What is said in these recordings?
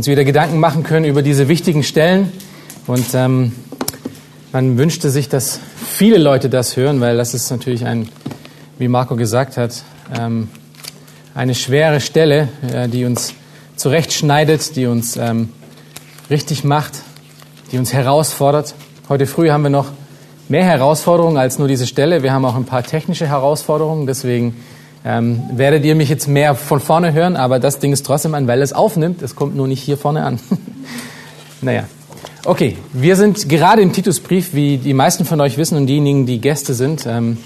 Uns wieder Gedanken machen können über diese wichtigen Stellen. Und ähm, man wünschte sich, dass viele Leute das hören, weil das ist natürlich ein, wie Marco gesagt hat, ähm, eine schwere Stelle, äh, die uns zurechtschneidet, die uns ähm, richtig macht, die uns herausfordert. Heute früh haben wir noch mehr Herausforderungen als nur diese Stelle. Wir haben auch ein paar technische Herausforderungen, deswegen ähm, werdet ihr mich jetzt mehr von vorne hören, aber das Ding ist trotzdem an, weil es aufnimmt. Es kommt nur nicht hier vorne an. naja. Okay, wir sind gerade im Titusbrief, wie die meisten von euch wissen und diejenigen, die Gäste sind, ähm,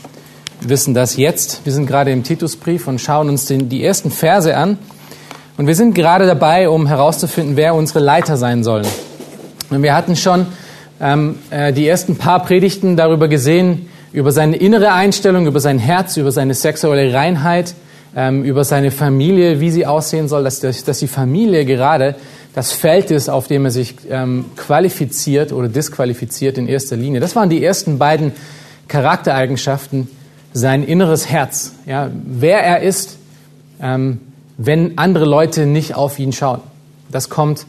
wissen das jetzt. Wir sind gerade im Titusbrief und schauen uns den, die ersten Verse an. Und wir sind gerade dabei, um herauszufinden, wer unsere Leiter sein sollen. Und wir hatten schon ähm, äh, die ersten paar Predigten darüber gesehen, über seine innere Einstellung, über sein Herz, über seine sexuelle Reinheit, ähm, über seine Familie, wie sie aussehen soll, dass, dass die Familie gerade das Feld ist, auf dem er sich ähm, qualifiziert oder disqualifiziert in erster Linie. Das waren die ersten beiden Charaktereigenschaften, sein inneres Herz, ja, wer er ist, ähm, wenn andere Leute nicht auf ihn schauen. Das kommt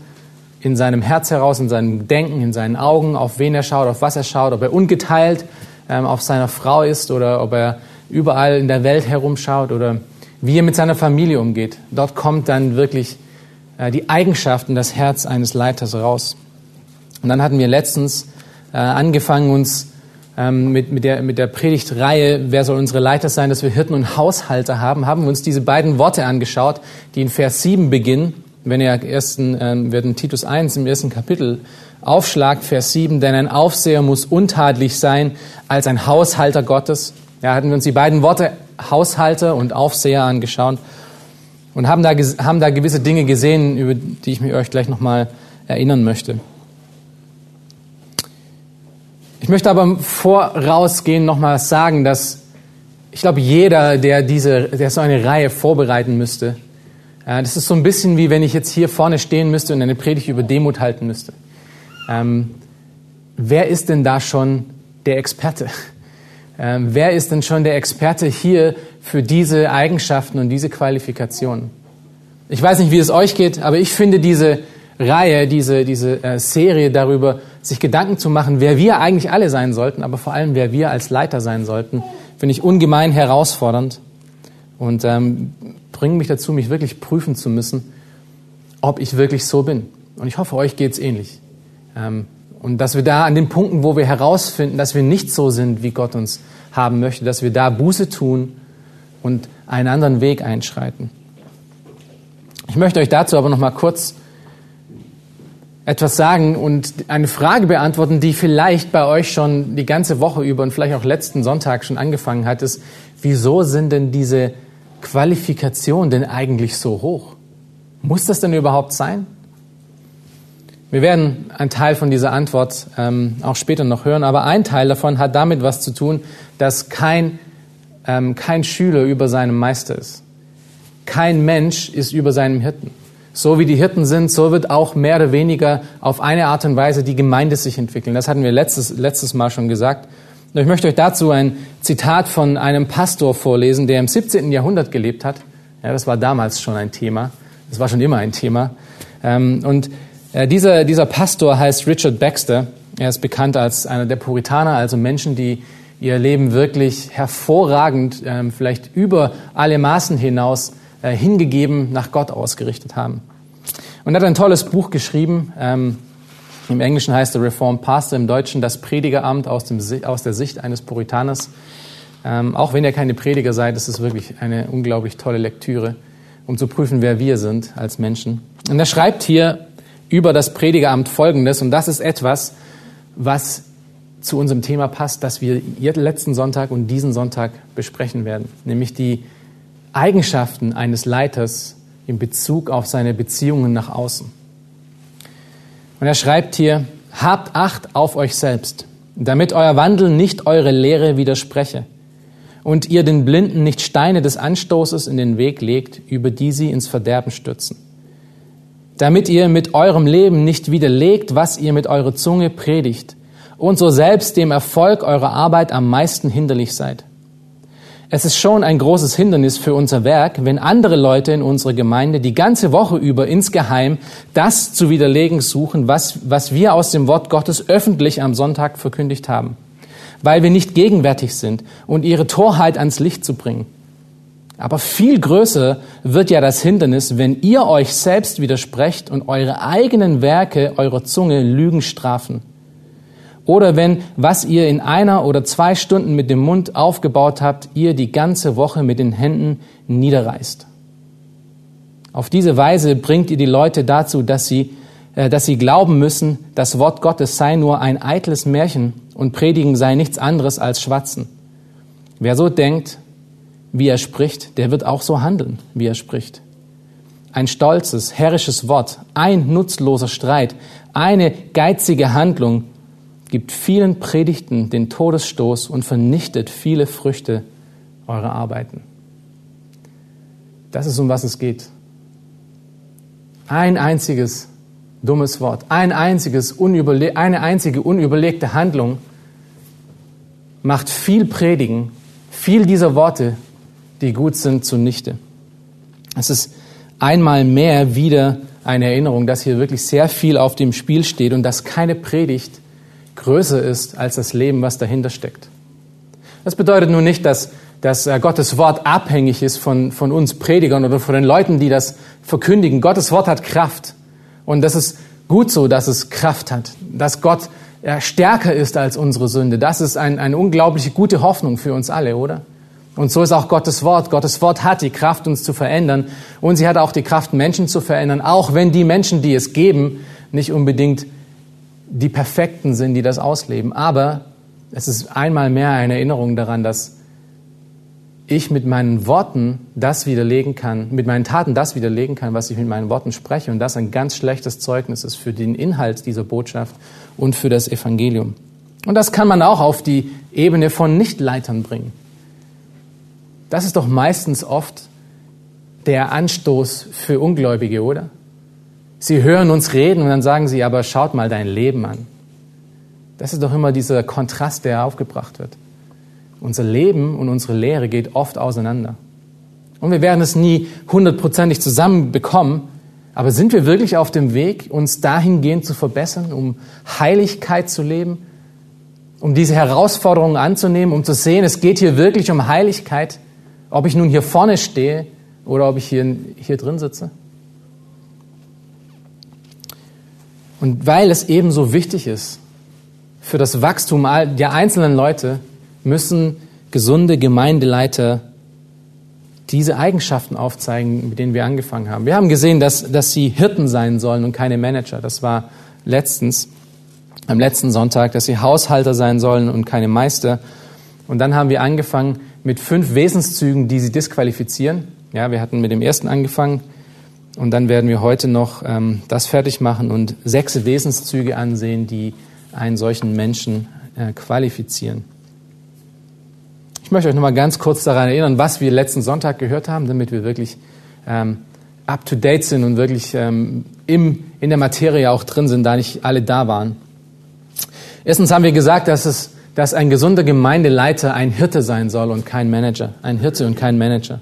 in seinem Herz heraus, in seinem Denken, in seinen Augen, auf wen er schaut, auf was er schaut, ob er ungeteilt ähm, auf seiner Frau ist oder ob er überall in der Welt herumschaut oder wie er mit seiner Familie umgeht. Dort kommt dann wirklich äh, die Eigenschaften, das Herz eines Leiters raus. Und dann hatten wir letztens äh, angefangen, uns ähm, mit, mit, der, mit der Predigtreihe, wer soll unsere Leiter sein, dass wir Hirten und Haushalter haben, haben wir uns diese beiden Worte angeschaut, die in Vers 7 beginnen. Wenn ihr ersten, ähm, wird in Titus 1 im ersten Kapitel Aufschlag, Vers 7, denn ein Aufseher muss untadelig sein als ein Haushalter Gottes. Ja, hatten wir uns die beiden Worte Haushalter und Aufseher angeschaut und haben da, haben da gewisse Dinge gesehen, über die ich mich euch gleich nochmal erinnern möchte. Ich möchte aber vorausgehen nochmal sagen, dass ich glaube, jeder, der diese, der so eine Reihe vorbereiten müsste, das ist so ein bisschen wie wenn ich jetzt hier vorne stehen müsste und eine Predigt über Demut halten müsste. Ähm, wer ist denn da schon der Experte? Ähm, wer ist denn schon der Experte hier für diese Eigenschaften und diese Qualifikationen? Ich weiß nicht, wie es euch geht, aber ich finde diese Reihe, diese, diese äh, Serie darüber, sich Gedanken zu machen, wer wir eigentlich alle sein sollten, aber vor allem, wer wir als Leiter sein sollten, finde ich ungemein herausfordernd und ähm, bringt mich dazu, mich wirklich prüfen zu müssen, ob ich wirklich so bin. Und ich hoffe, euch geht's ähnlich. Ähm, und dass wir da an den Punkten, wo wir herausfinden, dass wir nicht so sind, wie Gott uns haben möchte, dass wir da Buße tun und einen anderen Weg einschreiten. Ich möchte euch dazu aber noch mal kurz etwas sagen und eine Frage beantworten, die vielleicht bei euch schon die ganze Woche über und vielleicht auch letzten Sonntag schon angefangen hat, ist, wieso sind denn diese Qualifikationen denn eigentlich so hoch? Muss das denn überhaupt sein? Wir werden einen Teil von dieser Antwort ähm, auch später noch hören, aber ein Teil davon hat damit was zu tun, dass kein, ähm, kein Schüler über seinem Meister ist. Kein Mensch ist über seinem Hirten. So wie die Hirten sind, so wird auch mehr oder weniger auf eine Art und Weise die Gemeinde sich entwickeln. Das hatten wir letztes, letztes Mal schon gesagt. Und ich möchte euch dazu ein Zitat von einem Pastor vorlesen, der im 17. Jahrhundert gelebt hat. Ja, das war damals schon ein Thema. Das war schon immer ein Thema. Ähm, und äh, dieser, dieser Pastor heißt Richard Baxter. Er ist bekannt als einer der Puritaner, also Menschen, die ihr Leben wirklich hervorragend, ähm, vielleicht über alle Maßen hinaus äh, hingegeben nach Gott ausgerichtet haben. Und er hat ein tolles Buch geschrieben. Ähm, Im Englischen heißt er Reformed Pastor, im Deutschen das Predigeramt aus, dem, aus der Sicht eines Puritaners. Ähm, auch wenn ihr keine Prediger seid, ist es wirklich eine unglaublich tolle Lektüre, um zu prüfen, wer wir sind als Menschen. Und er schreibt hier über das Predigeramt Folgendes. Und das ist etwas, was zu unserem Thema passt, das wir letzten Sonntag und diesen Sonntag besprechen werden. Nämlich die Eigenschaften eines Leiters in Bezug auf seine Beziehungen nach außen. Und er schreibt hier, habt Acht auf euch selbst, damit euer Wandel nicht eure Lehre widerspreche und ihr den Blinden nicht Steine des Anstoßes in den Weg legt, über die sie ins Verderben stürzen. Damit ihr mit eurem Leben nicht widerlegt, was ihr mit eurer Zunge predigt und so selbst dem Erfolg eurer Arbeit am meisten hinderlich seid. Es ist schon ein großes Hindernis für unser Werk, wenn andere Leute in unserer Gemeinde die ganze Woche über insgeheim das zu widerlegen suchen, was, was wir aus dem Wort Gottes öffentlich am Sonntag verkündigt haben, weil wir nicht gegenwärtig sind und ihre Torheit ans Licht zu bringen. Aber viel größer wird ja das Hindernis, wenn ihr euch selbst widersprecht und eure eigenen Werke eurer Zunge Lügen strafen. Oder wenn, was ihr in einer oder zwei Stunden mit dem Mund aufgebaut habt, ihr die ganze Woche mit den Händen niederreißt. Auf diese Weise bringt ihr die Leute dazu, dass sie, äh, dass sie glauben müssen, das Wort Gottes sei nur ein eitles Märchen und Predigen sei nichts anderes als Schwatzen. Wer so denkt, wie er spricht, der wird auch so handeln, wie er spricht. Ein stolzes, herrisches Wort, ein nutzloser Streit, eine geizige Handlung gibt vielen Predigten den Todesstoß und vernichtet viele Früchte eurer Arbeiten. Das ist, um was es geht. Ein einziges dummes Wort, ein einziges eine einzige unüberlegte Handlung macht viel Predigen, viel dieser Worte, die gut sind, zunichte. Es ist einmal mehr wieder eine Erinnerung, dass hier wirklich sehr viel auf dem Spiel steht und dass keine Predigt größer ist als das Leben, was dahinter steckt. Das bedeutet nun nicht, dass, dass äh, Gottes Wort abhängig ist von, von uns Predigern oder von den Leuten, die das verkündigen. Gottes Wort hat Kraft. Und das ist gut so, dass es Kraft hat. Dass Gott äh, stärker ist als unsere Sünde. Das ist ein, eine unglaubliche gute Hoffnung für uns alle, oder? Und so ist auch Gottes Wort. Gottes Wort hat die Kraft, uns zu verändern. Und sie hat auch die Kraft, Menschen zu verändern, auch wenn die Menschen, die es geben, nicht unbedingt die Perfekten sind, die das ausleben. Aber es ist einmal mehr eine Erinnerung daran, dass ich mit meinen Worten das widerlegen kann, mit meinen Taten das widerlegen kann, was ich mit meinen Worten spreche. Und das ein ganz schlechtes Zeugnis ist für den Inhalt dieser Botschaft und für das Evangelium. Und das kann man auch auf die Ebene von Nichtleitern bringen. Das ist doch meistens oft der Anstoß für Ungläubige, oder? Sie hören uns reden und dann sagen sie, aber schaut mal dein Leben an. Das ist doch immer dieser Kontrast, der aufgebracht wird. Unser Leben und unsere Lehre geht oft auseinander. Und wir werden es nie hundertprozentig zusammenbekommen, aber sind wir wirklich auf dem Weg, uns dahingehend zu verbessern, um Heiligkeit zu leben, um diese Herausforderungen anzunehmen, um zu sehen, es geht hier wirklich um Heiligkeit, ob ich nun hier vorne stehe oder ob ich hier, hier drin sitze? Und weil es ebenso wichtig ist für das Wachstum der einzelnen Leute, müssen gesunde Gemeindeleiter diese Eigenschaften aufzeigen, mit denen wir angefangen haben. Wir haben gesehen, dass, dass sie Hirten sein sollen und keine Manager. Das war letztens, am letzten Sonntag, dass sie Haushalter sein sollen und keine Meister. Und dann haben wir angefangen mit fünf Wesenszügen, die sie disqualifizieren. Ja, wir hatten mit dem ersten angefangen, und dann werden wir heute noch ähm, das fertig machen und sechs Wesenszüge ansehen, die einen solchen Menschen äh, qualifizieren. Ich möchte euch noch mal ganz kurz daran erinnern, was wir letzten Sonntag gehört haben, damit wir wirklich ähm, up to date sind und wirklich ähm, im, in der Materie auch drin sind, da nicht alle da waren. Erstens haben wir gesagt, dass es dass ein gesunder Gemeindeleiter ein Hirte sein soll und kein Manager. Ein Hirte und kein Manager.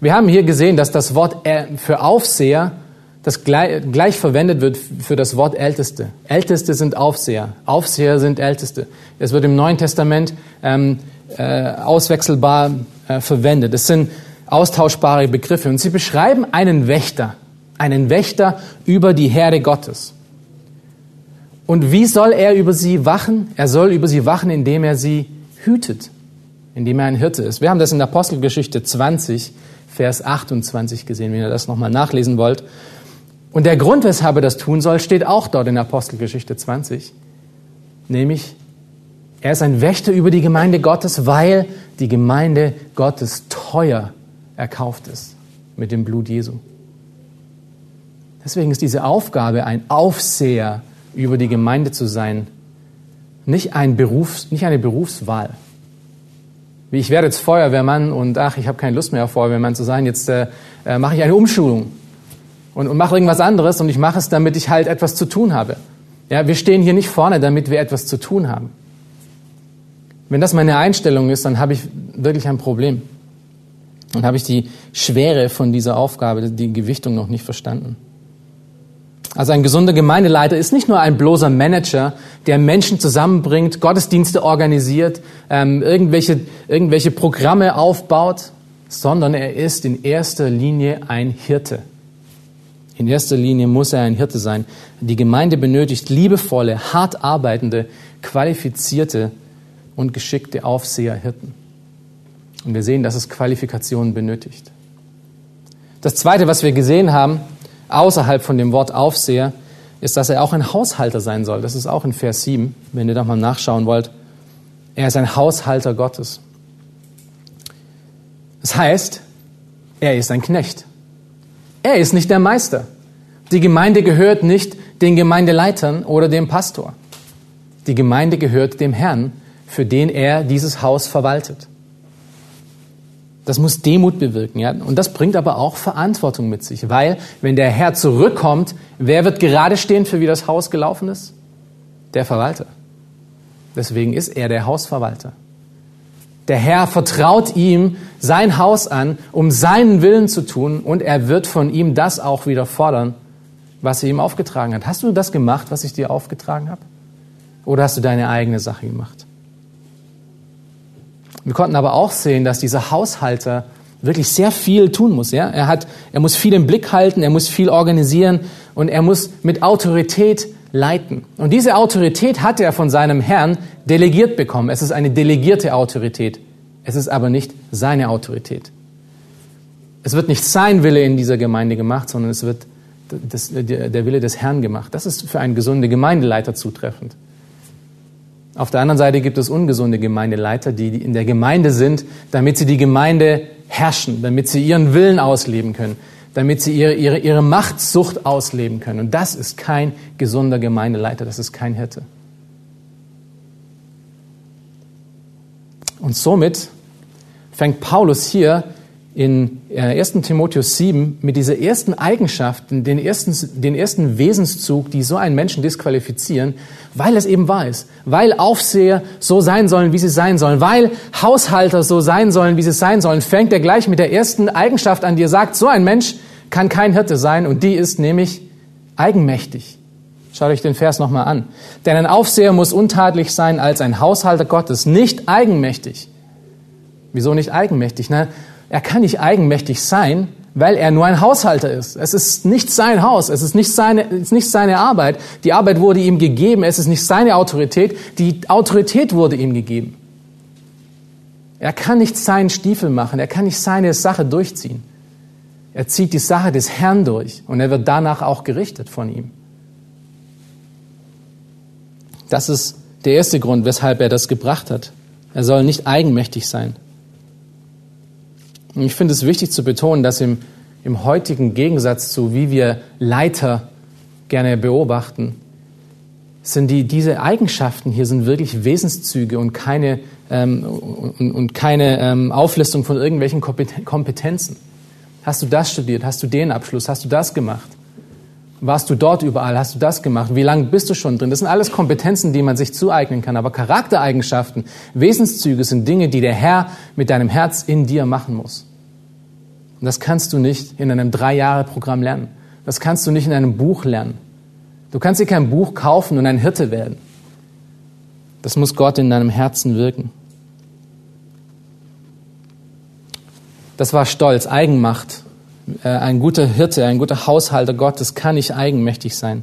Wir haben hier gesehen, dass das Wort für Aufseher das gleich, gleich verwendet wird für das Wort Älteste. Älteste sind Aufseher. Aufseher sind Älteste. Es wird im Neuen Testament ähm, äh, auswechselbar äh, verwendet. Es sind austauschbare Begriffe und sie beschreiben einen Wächter, einen Wächter über die Herde Gottes. Und wie soll er über sie wachen? Er soll über sie wachen, indem er sie hütet, indem er ein Hirte ist. Wir haben das in der Apostelgeschichte 20 Vers 28 gesehen, wenn ihr das nochmal nachlesen wollt. Und der Grund, weshalb er das tun soll, steht auch dort in Apostelgeschichte 20. Nämlich, er ist ein Wächter über die Gemeinde Gottes, weil die Gemeinde Gottes teuer erkauft ist mit dem Blut Jesu. Deswegen ist diese Aufgabe, ein Aufseher über die Gemeinde zu sein, nicht, ein Berufs-, nicht eine Berufswahl. Wie ich werde jetzt Feuerwehrmann und ach, ich habe keine Lust mehr, Feuerwehrmann zu sein, jetzt äh, äh, mache ich eine Umschulung und, und mache irgendwas anderes und ich mache es, damit ich halt etwas zu tun habe. Ja, wir stehen hier nicht vorne, damit wir etwas zu tun haben. Wenn das meine Einstellung ist, dann habe ich wirklich ein Problem. Dann habe ich die Schwere von dieser Aufgabe, die Gewichtung noch nicht verstanden. Also ein gesunder Gemeindeleiter ist nicht nur ein bloßer Manager, der Menschen zusammenbringt, Gottesdienste organisiert, ähm, irgendwelche, irgendwelche Programme aufbaut, sondern er ist in erster Linie ein Hirte. In erster Linie muss er ein Hirte sein. Die Gemeinde benötigt liebevolle, hart arbeitende, qualifizierte und geschickte Aufseher, Hirten. Und wir sehen, dass es Qualifikationen benötigt. Das Zweite, was wir gesehen haben, außerhalb von dem Wort Aufseher, ist, dass er auch ein Haushalter sein soll. Das ist auch in Vers 7, wenn ihr da mal nachschauen wollt. Er ist ein Haushalter Gottes. Das heißt, er ist ein Knecht. Er ist nicht der Meister. Die Gemeinde gehört nicht den Gemeindeleitern oder dem Pastor. Die Gemeinde gehört dem Herrn, für den er dieses Haus verwaltet. Das muss Demut bewirken, ja. Und das bringt aber auch Verantwortung mit sich, weil, wenn der Herr zurückkommt, wer wird gerade stehen, für wie das Haus gelaufen ist? Der Verwalter. Deswegen ist er der Hausverwalter. Der Herr vertraut ihm sein Haus an, um seinen Willen zu tun, und er wird von ihm das auch wieder fordern, was er ihm aufgetragen hat. Hast du das gemacht, was ich dir aufgetragen habe? Oder hast du deine eigene Sache gemacht? Wir konnten aber auch sehen, dass dieser Haushalter wirklich sehr viel tun muss. Ja? Er, hat, er muss viel im Blick halten, er muss viel organisieren und er muss mit Autorität leiten. Und diese Autorität hat er von seinem Herrn delegiert bekommen. Es ist eine delegierte Autorität. Es ist aber nicht seine Autorität. Es wird nicht sein Wille in dieser Gemeinde gemacht, sondern es wird das, der Wille des Herrn gemacht. Das ist für einen gesunden Gemeindeleiter zutreffend. Auf der anderen Seite gibt es ungesunde Gemeindeleiter, die in der Gemeinde sind, damit sie die Gemeinde herrschen, damit sie ihren Willen ausleben können, damit sie ihre, ihre, ihre Machtsucht ausleben können. Und das ist kein gesunder Gemeindeleiter, das ist kein Hirte. Und somit fängt Paulus hier in 1. Äh, Timotheus 7 mit dieser ersten Eigenschaft, den ersten, den ersten Wesenszug, die so einen Menschen disqualifizieren, weil es eben wahr ist, weil Aufseher so sein sollen, wie sie sein sollen, weil Haushalter so sein sollen, wie sie sein sollen, fängt er gleich mit der ersten Eigenschaft an, die er sagt, so ein Mensch kann kein Hirte sein und die ist nämlich eigenmächtig. Schaut euch den Vers nochmal an. Denn ein Aufseher muss untadelig sein als ein Haushalter Gottes, nicht eigenmächtig. Wieso nicht eigenmächtig? Na, er kann nicht eigenmächtig sein, weil er nur ein Haushalter ist. Es ist nicht sein Haus, es ist nicht seine, es ist nicht seine Arbeit. Die Arbeit wurde ihm gegeben, es ist nicht seine Autorität, die Autorität wurde ihm gegeben. Er kann nicht seinen Stiefel machen, er kann nicht seine Sache durchziehen. Er zieht die Sache des Herrn durch und er wird danach auch gerichtet von ihm. Das ist der erste Grund, weshalb er das gebracht hat. Er soll nicht eigenmächtig sein. Und ich finde es wichtig zu betonen, dass im, im heutigen Gegensatz zu, wie wir Leiter gerne beobachten, sind die, diese Eigenschaften hier sind wirklich Wesenszüge und keine, ähm, und, und keine ähm, Auflistung von irgendwelchen Kompetenzen. Hast du das studiert? Hast du den Abschluss? Hast du das gemacht? Warst du dort überall? Hast du das gemacht? Wie lange bist du schon drin? Das sind alles Kompetenzen, die man sich zueignen kann. Aber Charaktereigenschaften, Wesenszüge sind Dinge, die der Herr mit deinem Herz in dir machen muss. Und das kannst du nicht in einem Drei-Jahre-Programm lernen. Das kannst du nicht in einem Buch lernen. Du kannst dir kein Buch kaufen und ein Hirte werden. Das muss Gott in deinem Herzen wirken. Das war Stolz, Eigenmacht. Äh, ein guter Hirte, ein guter Haushalter Gottes kann nicht eigenmächtig sein.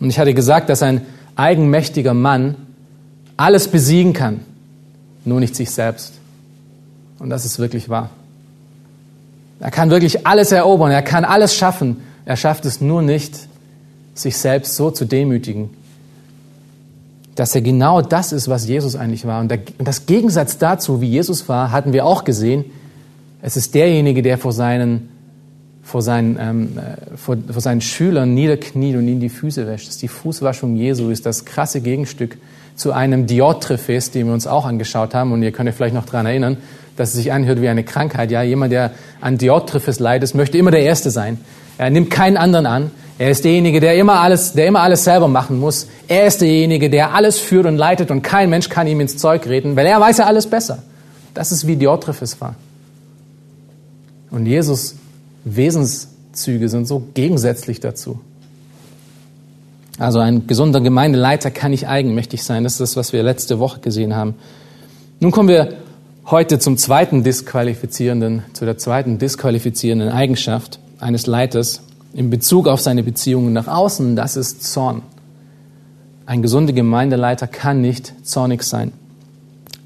Und ich hatte gesagt, dass ein eigenmächtiger Mann alles besiegen kann, nur nicht sich selbst. Und das ist wirklich wahr. Er kann wirklich alles erobern, er kann alles schaffen. Er schafft es nur nicht, sich selbst so zu demütigen, dass er genau das ist, was Jesus eigentlich war. Und das Gegensatz dazu, wie Jesus war, hatten wir auch gesehen. Es ist derjenige, der vor seinen vor seinen, ähm, äh, vor, vor seinen Schülern niederkniet und ihnen die Füße wäscht. Die Fußwaschung Jesu, ist das krasse Gegenstück zu einem Diotrephes, den wir uns auch angeschaut haben. Und ihr könnt euch vielleicht noch daran erinnern, dass es sich anhört wie eine Krankheit. Ja, jemand, der an Diotrephes leidet, möchte immer der Erste sein. Er nimmt keinen anderen an. Er ist derjenige, der immer alles, der immer alles selber machen muss. Er ist derjenige, der alles führt und leitet und kein Mensch kann ihm ins Zeug reden, weil er weiß ja alles besser. Das ist wie Diotrephes war. Und Jesus Wesenszüge sind so gegensätzlich dazu. Also ein gesunder Gemeindeleiter kann nicht eigenmächtig sein. Das ist das, was wir letzte Woche gesehen haben. Nun kommen wir heute zum zweiten disqualifizierenden, zu der zweiten disqualifizierenden Eigenschaft eines Leiters in Bezug auf seine Beziehungen nach außen. Das ist Zorn. Ein gesunder Gemeindeleiter kann nicht zornig sein.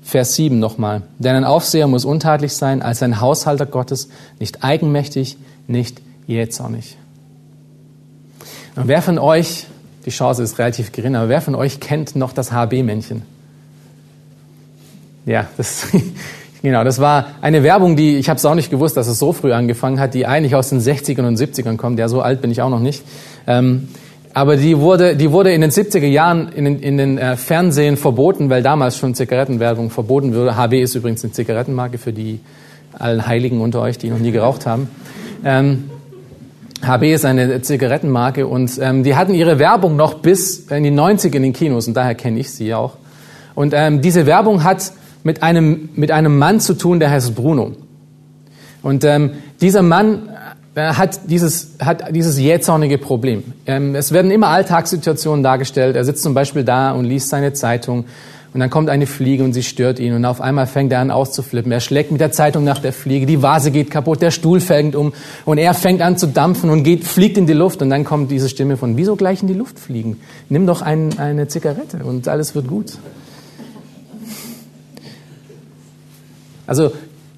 Vers 7 nochmal. Denn ein Aufseher muss untadelig sein als ein Haushalter Gottes, nicht eigenmächtig, nicht jähzornig. Und wer von euch, die Chance ist relativ gering, aber wer von euch kennt noch das HB-Männchen? Ja, das, genau, das war eine Werbung, die, ich habe es auch nicht gewusst, dass es so früh angefangen hat, die eigentlich aus den 60ern und 70ern kommt. Ja, so alt bin ich auch noch nicht. Ähm, aber die wurde, die wurde in den 70er Jahren in den, in den äh, Fernsehen verboten, weil damals schon Zigarettenwerbung verboten wurde. HB ist übrigens eine Zigarettenmarke für die allen Heiligen unter euch, die noch nie geraucht haben. Ähm, HB ist eine Zigarettenmarke und ähm, die hatten ihre Werbung noch bis in die 90er in den Kinos und daher kenne ich sie auch. Und ähm, diese Werbung hat mit einem, mit einem Mann zu tun, der heißt Bruno. Und ähm, dieser Mann äh, hat dieses, hat dieses jähzornige Problem. Ähm, es werden immer Alltagssituationen dargestellt. Er sitzt zum Beispiel da und liest seine Zeitung und dann kommt eine Fliege und sie stört ihn und auf einmal fängt er an auszuflippen. Er schlägt mit der Zeitung nach der Fliege, die Vase geht kaputt, der Stuhl fängt um und er fängt an zu dampfen und geht, fliegt in die Luft und dann kommt diese Stimme von, wieso gleich in die Luft fliegen? Nimm doch ein, eine Zigarette und alles wird gut. Also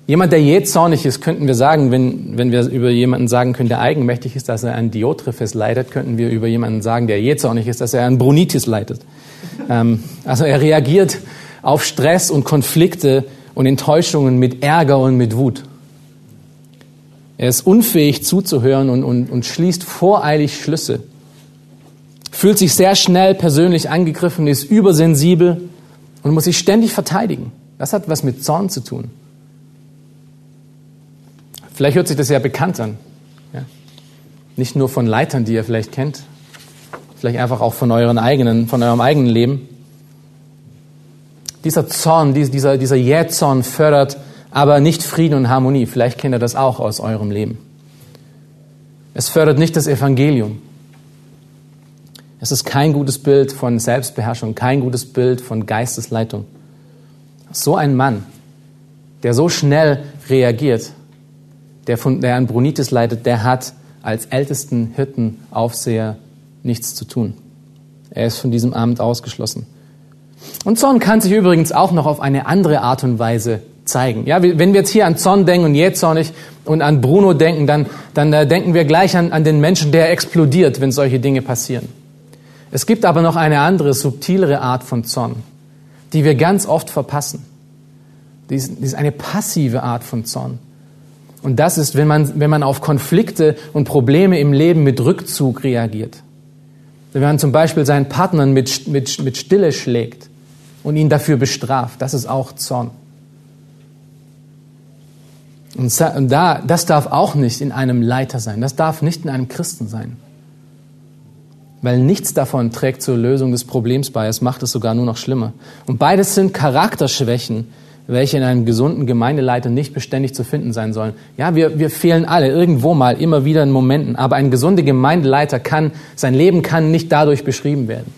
jemand, der jähzornig ist, könnten wir sagen, wenn, wenn wir über jemanden sagen können, der eigenmächtig ist, dass er an Diotrephes leidet, könnten wir über jemanden sagen, der jähzornig ist, dass er an Brunitis leidet. Ähm, also er reagiert auf Stress und Konflikte und Enttäuschungen mit Ärger und mit Wut. Er ist unfähig zuzuhören und, und, und schließt voreilig Schlüsse. Fühlt sich sehr schnell persönlich angegriffen, ist übersensibel und muss sich ständig verteidigen. Das hat was mit Zorn zu tun. Vielleicht hört sich das ja bekannt an. Ja? Nicht nur von Leitern, die ihr vielleicht kennt, vielleicht einfach auch von, euren eigenen, von eurem eigenen Leben. Dieser Zorn, dieser, dieser Jähzorn fördert aber nicht Frieden und Harmonie. Vielleicht kennt ihr das auch aus eurem Leben. Es fördert nicht das Evangelium. Es ist kein gutes Bild von Selbstbeherrschung, kein gutes Bild von Geistesleitung. So ein Mann, der so schnell reagiert, der, von, der an Brunitis leidet, der hat als ältesten Hirtenaufseher nichts zu tun. Er ist von diesem Amt ausgeschlossen. Und Zorn kann sich übrigens auch noch auf eine andere Art und Weise zeigen. Ja, wenn wir jetzt hier an Zorn denken und jähzornig und an Bruno denken, dann, dann äh, denken wir gleich an, an den Menschen, der explodiert, wenn solche Dinge passieren. Es gibt aber noch eine andere, subtilere Art von Zorn, die wir ganz oft verpassen. Die ist, die ist eine passive Art von Zorn. Und das ist, wenn man, wenn man auf Konflikte und Probleme im Leben mit Rückzug reagiert. Wenn man zum Beispiel seinen Partner mit, mit, mit Stille schlägt und ihn dafür bestraft, das ist auch Zorn. Und da, das darf auch nicht in einem Leiter sein, das darf nicht in einem Christen sein. Weil nichts davon trägt zur Lösung des Problems bei, es macht es sogar nur noch schlimmer. Und beides sind Charakterschwächen, welche in einem gesunden Gemeindeleiter nicht beständig zu finden sein sollen. Ja, wir, wir fehlen alle irgendwo mal, immer wieder in Momenten, aber ein gesunder Gemeindeleiter kann, sein Leben kann nicht dadurch beschrieben werden,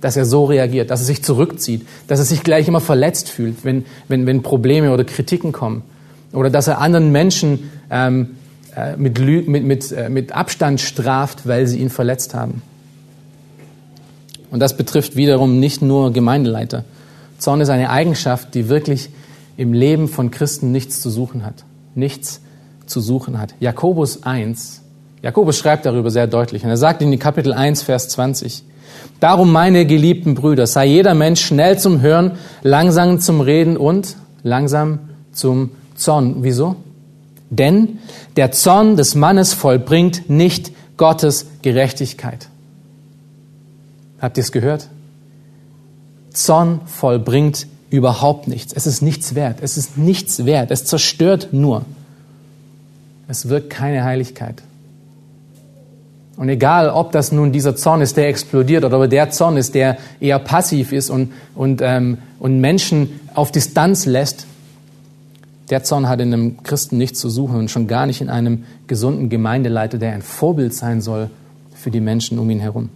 dass er so reagiert, dass er sich zurückzieht, dass er sich gleich immer verletzt fühlt, wenn, wenn, wenn Probleme oder Kritiken kommen. Oder dass er anderen Menschen ähm, äh, mit, mit, mit, äh, mit Abstand straft, weil sie ihn verletzt haben. Und das betrifft wiederum nicht nur Gemeindeleiter. Zorn ist eine Eigenschaft, die wirklich im Leben von Christen nichts zu suchen hat. Nichts zu suchen hat. Jakobus 1, Jakobus schreibt darüber sehr deutlich. Und er sagt in Kapitel 1, Vers 20, Darum, meine geliebten Brüder, sei jeder Mensch schnell zum Hören, langsam zum Reden und langsam zum Zorn. Wieso? Denn der Zorn des Mannes vollbringt nicht Gottes Gerechtigkeit. Habt ihr es gehört? Zorn vollbringt überhaupt nichts. Es ist nichts wert. Es ist nichts wert. Es zerstört nur. Es wirkt keine Heiligkeit. Und egal, ob das nun dieser Zorn ist, der explodiert, oder ob der Zorn ist, der eher passiv ist und, und, ähm, und Menschen auf Distanz lässt, der Zorn hat in einem Christen nichts zu suchen und schon gar nicht in einem gesunden Gemeindeleiter, der ein Vorbild sein soll für die Menschen um ihn herum.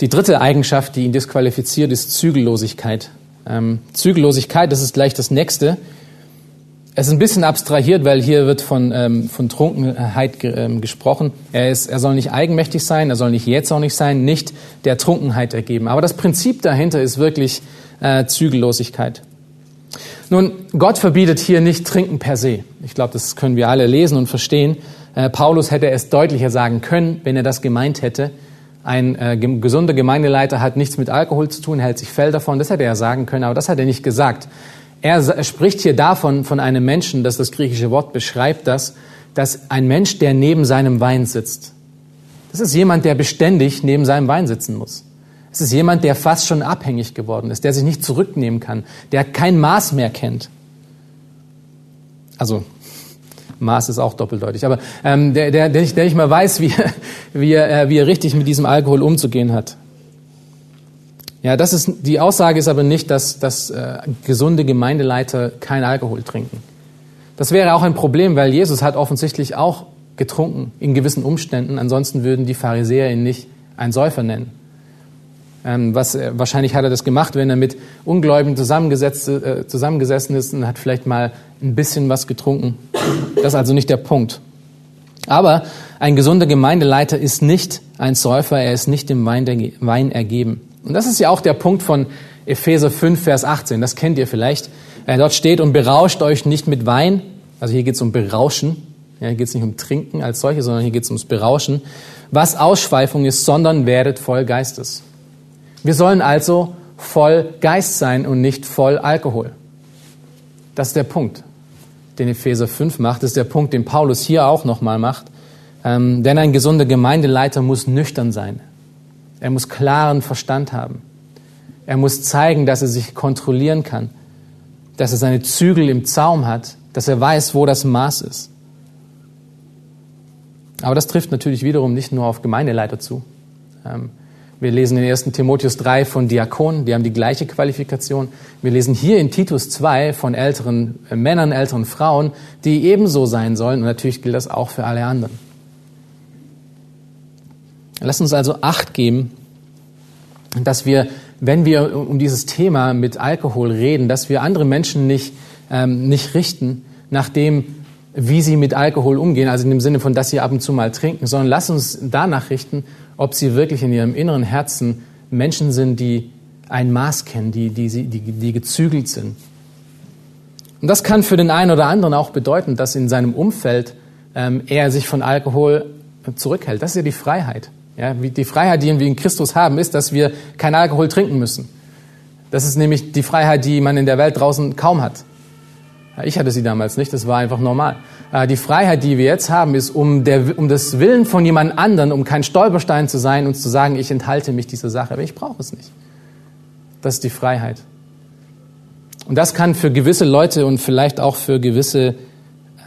Die dritte Eigenschaft, die ihn disqualifiziert, ist Zügellosigkeit. Ähm, Zügellosigkeit, das ist gleich das nächste. Es ist ein bisschen abstrahiert, weil hier wird von, ähm, von Trunkenheit ge ähm, gesprochen. Er, ist, er soll nicht eigenmächtig sein, er soll nicht jetzt auch nicht sein, nicht der Trunkenheit ergeben. Aber das Prinzip dahinter ist wirklich äh, Zügellosigkeit. Nun, Gott verbietet hier nicht Trinken per se. Ich glaube, das können wir alle lesen und verstehen. Äh, Paulus hätte es deutlicher sagen können, wenn er das gemeint hätte. Ein äh, gesunder Gemeindeleiter hat nichts mit Alkohol zu tun, hält sich fell davon. Das hätte er sagen können, aber das hat er nicht gesagt. Er spricht hier davon, von einem Menschen, dass das griechische Wort beschreibt das, dass ein Mensch, der neben seinem Wein sitzt. Das ist jemand, der beständig neben seinem Wein sitzen muss. Es ist jemand, der fast schon abhängig geworden ist, der sich nicht zurücknehmen kann, der kein Maß mehr kennt. Also Maß ist auch doppeldeutig, aber ähm, der, der, der, nicht, der nicht mal weiß, wie, wie, er, äh, wie er richtig mit diesem Alkohol umzugehen hat. Ja, das ist, die Aussage ist aber nicht, dass, dass äh, gesunde Gemeindeleiter kein Alkohol trinken. Das wäre auch ein Problem, weil Jesus hat offensichtlich auch getrunken in gewissen Umständen. Ansonsten würden die Pharisäer ihn nicht ein Säufer nennen. Ähm, was, äh, wahrscheinlich hat er das gemacht, wenn er mit Ungläubigen zusammengesetzt, äh, zusammengesessen ist und hat vielleicht mal ein bisschen was getrunken. Das ist also nicht der Punkt. Aber ein gesunder Gemeindeleiter ist nicht ein Säufer, er ist nicht dem Wein, ergeben. Und das ist ja auch der Punkt von Epheser 5, Vers 18. Das kennt ihr vielleicht. Dort steht, und berauscht euch nicht mit Wein. Also hier geht es um Berauschen. Ja, hier geht es nicht um Trinken als solche, sondern hier geht es ums Berauschen. Was Ausschweifung ist, sondern werdet voll Geistes. Wir sollen also voll Geist sein und nicht voll Alkohol. Das ist der Punkt, den Epheser 5 macht. Ist der Punkt, den Paulus hier auch nochmal macht. Ähm, denn ein gesunder Gemeindeleiter muss nüchtern sein. Er muss klaren Verstand haben. Er muss zeigen, dass er sich kontrollieren kann, dass er seine Zügel im Zaum hat, dass er weiß, wo das Maß ist. Aber das trifft natürlich wiederum nicht nur auf Gemeindeleiter zu. Ähm, wir lesen in 1. Timotheus 3 von Diakonen, die haben die gleiche Qualifikation. Wir lesen hier in Titus 2 von älteren äh, Männern, älteren Frauen, die ebenso sein sollen. Und natürlich gilt das auch für alle anderen. Lass uns also Acht geben, dass wir, wenn wir um dieses Thema mit Alkohol reden, dass wir andere Menschen nicht, ähm, nicht richten nach dem, wie sie mit Alkohol umgehen, also in dem Sinne von, dass sie ab und zu mal trinken, sondern lass uns danach richten, ob sie wirklich in ihrem inneren Herzen Menschen sind, die ein Maß kennen, die, die, die, die gezügelt sind. Und das kann für den einen oder anderen auch bedeuten, dass in seinem Umfeld ähm, er sich von Alkohol zurückhält. Das ist ja die Freiheit. Ja, die Freiheit, die wir in Christus haben, ist, dass wir kein Alkohol trinken müssen. Das ist nämlich die Freiheit, die man in der Welt draußen kaum hat. Ich hatte sie damals nicht, das war einfach normal. Äh, die Freiheit, die wir jetzt haben, ist, um, der, um das Willen von jemand anderen, um kein Stolperstein zu sein und zu sagen, ich enthalte mich dieser Sache, aber ich brauche es nicht. Das ist die Freiheit. Und das kann für gewisse Leute und vielleicht auch für gewisse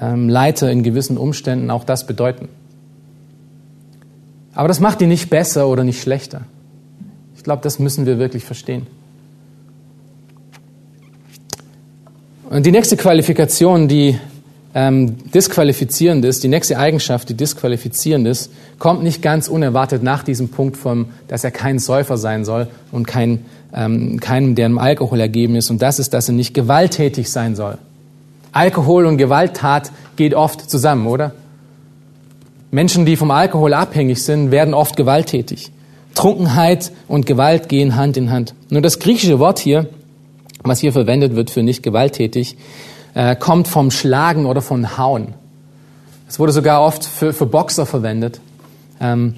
ähm, Leiter in gewissen Umständen auch das bedeuten. Aber das macht ihn nicht besser oder nicht schlechter. Ich glaube, das müssen wir wirklich verstehen. Und die nächste Qualifikation, die ähm, disqualifizierend ist, die nächste Eigenschaft, die disqualifizierend ist, kommt nicht ganz unerwartet nach diesem Punkt, vom, dass er kein Säufer sein soll und kein, ähm, keinem, der im Alkohol ergeben ist. Und das ist, dass er nicht gewalttätig sein soll. Alkohol und Gewalttat geht oft zusammen, oder? Menschen, die vom Alkohol abhängig sind, werden oft gewalttätig. Trunkenheit und Gewalt gehen Hand in Hand. Nur das griechische Wort hier, was hier verwendet wird für nicht gewalttätig, äh, kommt vom Schlagen oder von Hauen. Es wurde sogar oft für, für Boxer verwendet. Ähm,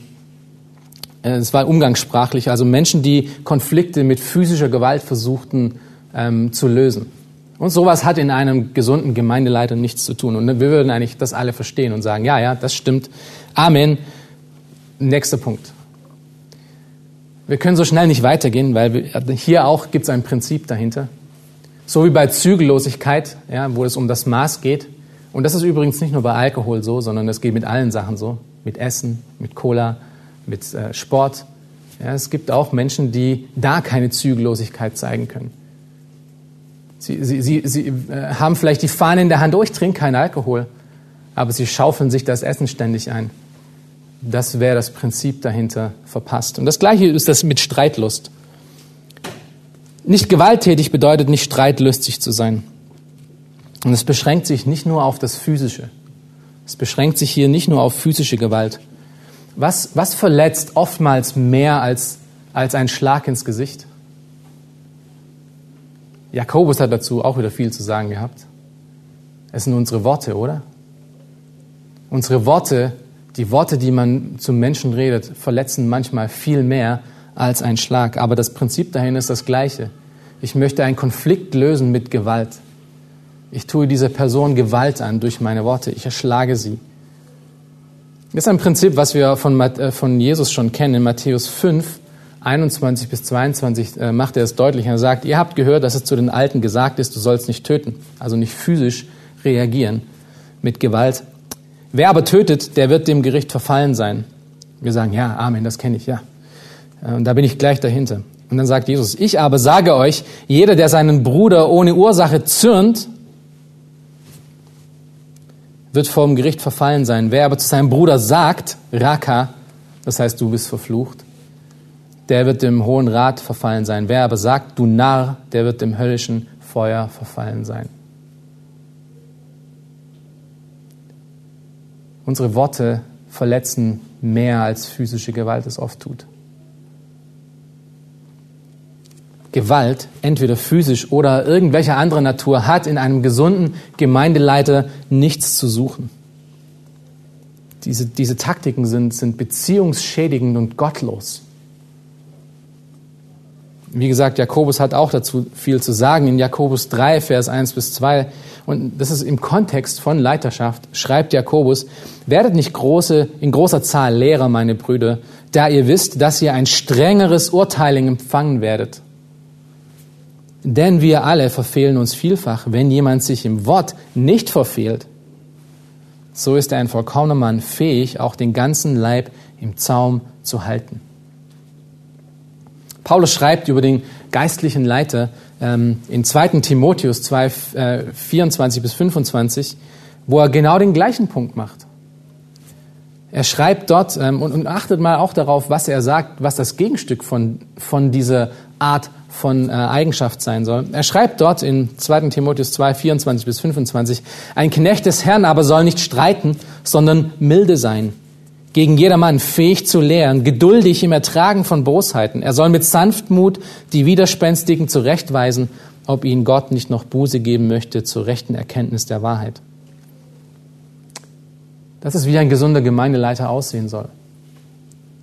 äh, es war umgangssprachlich, also Menschen, die Konflikte mit physischer Gewalt versuchten ähm, zu lösen. Und sowas hat in einem gesunden Gemeindeleiter nichts zu tun. Und wir würden eigentlich das alle verstehen und sagen, ja, ja, das stimmt. Amen. Nächster Punkt. Wir können so schnell nicht weitergehen, weil wir, hier auch gibt es ein Prinzip dahinter. So wie bei Zügellosigkeit, ja, wo es um das Maß geht. Und das ist übrigens nicht nur bei Alkohol so, sondern das geht mit allen Sachen so. Mit Essen, mit Cola, mit äh, Sport. Ja, es gibt auch Menschen, die da keine Zügellosigkeit zeigen können. Sie, sie, sie, sie äh, haben vielleicht die Fahne in der Hand, oh, ich trinke keinen Alkohol, aber sie schaufeln sich das Essen ständig ein. Das wäre das Prinzip dahinter verpasst. Und das Gleiche ist das mit Streitlust. Nicht gewalttätig bedeutet nicht streitlustig zu sein. Und es beschränkt sich nicht nur auf das Physische. Es beschränkt sich hier nicht nur auf physische Gewalt. Was, was verletzt oftmals mehr als, als ein Schlag ins Gesicht? Jakobus hat dazu auch wieder viel zu sagen gehabt. Es sind unsere Worte, oder? Unsere Worte, die Worte, die man zum Menschen redet, verletzen manchmal viel mehr als ein Schlag. Aber das Prinzip dahin ist das gleiche. Ich möchte einen Konflikt lösen mit Gewalt. Ich tue dieser Person Gewalt an durch meine Worte. Ich erschlage sie. Das ist ein Prinzip, was wir von, äh, von Jesus schon kennen. In Matthäus 5 21 bis 22 äh, macht er es deutlich. Er sagt, ihr habt gehört, dass es zu den Alten gesagt ist, du sollst nicht töten, also nicht physisch reagieren mit Gewalt. Wer aber tötet, der wird dem Gericht verfallen sein. Wir sagen, ja, Amen, das kenne ich, ja. Äh, und da bin ich gleich dahinter. Und dann sagt Jesus, ich aber sage euch, jeder, der seinen Bruder ohne Ursache zürnt, wird vor dem Gericht verfallen sein. Wer aber zu seinem Bruder sagt, Raka, das heißt, du bist verflucht, der wird dem Hohen Rat verfallen sein. Wer aber sagt, du Narr, der wird dem höllischen Feuer verfallen sein. Unsere Worte verletzen mehr als physische Gewalt es oft tut. Gewalt, entweder physisch oder irgendwelcher anderer Natur, hat in einem gesunden Gemeindeleiter nichts zu suchen. Diese, diese Taktiken sind, sind beziehungsschädigend und gottlos. Wie gesagt, Jakobus hat auch dazu viel zu sagen. In Jakobus 3, Vers 1 bis 2, und das ist im Kontext von Leiterschaft, schreibt Jakobus, werdet nicht große, in großer Zahl Lehrer, meine Brüder, da ihr wisst, dass ihr ein strengeres Urteiling empfangen werdet. Denn wir alle verfehlen uns vielfach. Wenn jemand sich im Wort nicht verfehlt, so ist er ein vollkommener Mann, fähig, auch den ganzen Leib im Zaum zu halten. Paulus schreibt über den geistlichen Leiter ähm, in 2. Timotheus 2, äh, 24 bis 25, wo er genau den gleichen Punkt macht. Er schreibt dort ähm, und, und achtet mal auch darauf, was er sagt, was das Gegenstück von, von dieser Art von äh, Eigenschaft sein soll. Er schreibt dort in 2. Timotheus 2, 24 bis 25, ein Knecht des Herrn aber soll nicht streiten, sondern milde sein, gegen jedermann fähig zu lehren, geduldig im Ertragen von Bosheiten. Er soll mit Sanftmut die Widerspenstigen zurechtweisen, ob ihnen Gott nicht noch Buße geben möchte zur rechten Erkenntnis der Wahrheit. Das ist, wie ein gesunder Gemeindeleiter aussehen soll.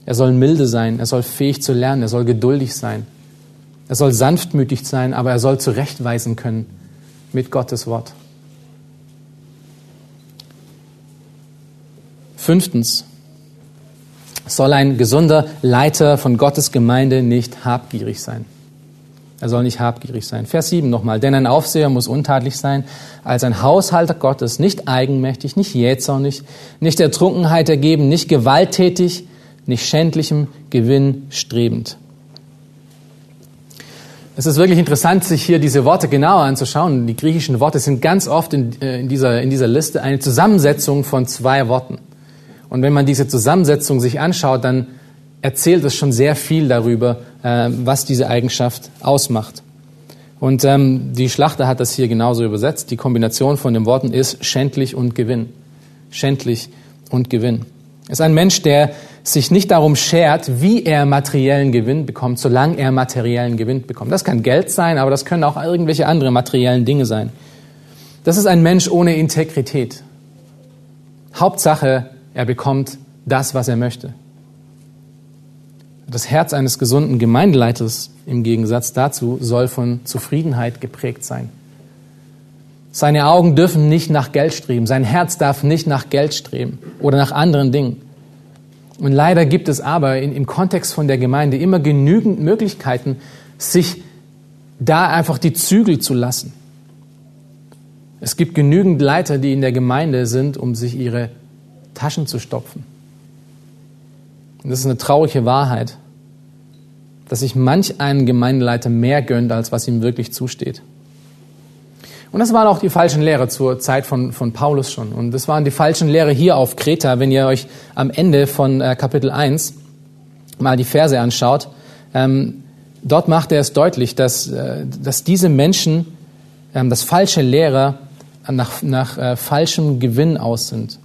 Er soll milde sein, er soll fähig zu lernen, er soll geduldig sein, er soll sanftmütig sein, aber er soll zurechtweisen können mit Gottes Wort. Fünftens, soll ein gesunder Leiter von Gottes Gemeinde nicht habgierig sein. Er soll nicht habgierig sein. Vers 7 nochmal. Denn ein Aufseher muss untadelig sein, als ein Haushalter Gottes, nicht eigenmächtig, nicht jähzornig, nicht der Trunkenheit ergeben, nicht gewalttätig, nicht schändlichem Gewinn strebend. Es ist wirklich interessant, sich hier diese Worte genauer anzuschauen. Die griechischen Worte sind ganz oft in, äh, in, dieser, in dieser Liste eine Zusammensetzung von zwei Worten. Und wenn man diese Zusammensetzung sich anschaut, dann erzählt es schon sehr viel darüber, äh, was diese Eigenschaft ausmacht. Und ähm, die Schlachter hat das hier genauso übersetzt. Die Kombination von den Worten ist schändlich und Gewinn. Schändlich und Gewinn. Ist ein Mensch, der sich nicht darum schert, wie er materiellen Gewinn bekommt, solange er materiellen Gewinn bekommt. Das kann Geld sein, aber das können auch irgendwelche andere materiellen Dinge sein. Das ist ein Mensch ohne Integrität. Hauptsache, er bekommt das, was er möchte. Das Herz eines gesunden Gemeindeleiters im Gegensatz dazu soll von Zufriedenheit geprägt sein. Seine Augen dürfen nicht nach Geld streben. Sein Herz darf nicht nach Geld streben oder nach anderen Dingen. Und leider gibt es aber in, im Kontext von der Gemeinde immer genügend Möglichkeiten, sich da einfach die Zügel zu lassen. Es gibt genügend Leiter, die in der Gemeinde sind, um sich ihre Taschen zu stopfen. Das ist eine traurige Wahrheit, dass sich manch einen Gemeindeleiter mehr gönnt, als was ihm wirklich zusteht. Und das waren auch die falschen Lehre zur Zeit von, von Paulus schon. Und das waren die falschen Lehre hier auf Kreta, wenn ihr euch am Ende von äh, Kapitel 1 mal die Verse anschaut. Ähm, dort macht er es deutlich, dass, äh, dass diese Menschen, ähm, dass falsche Lehrer nach, nach äh, falschem Gewinn aus sind.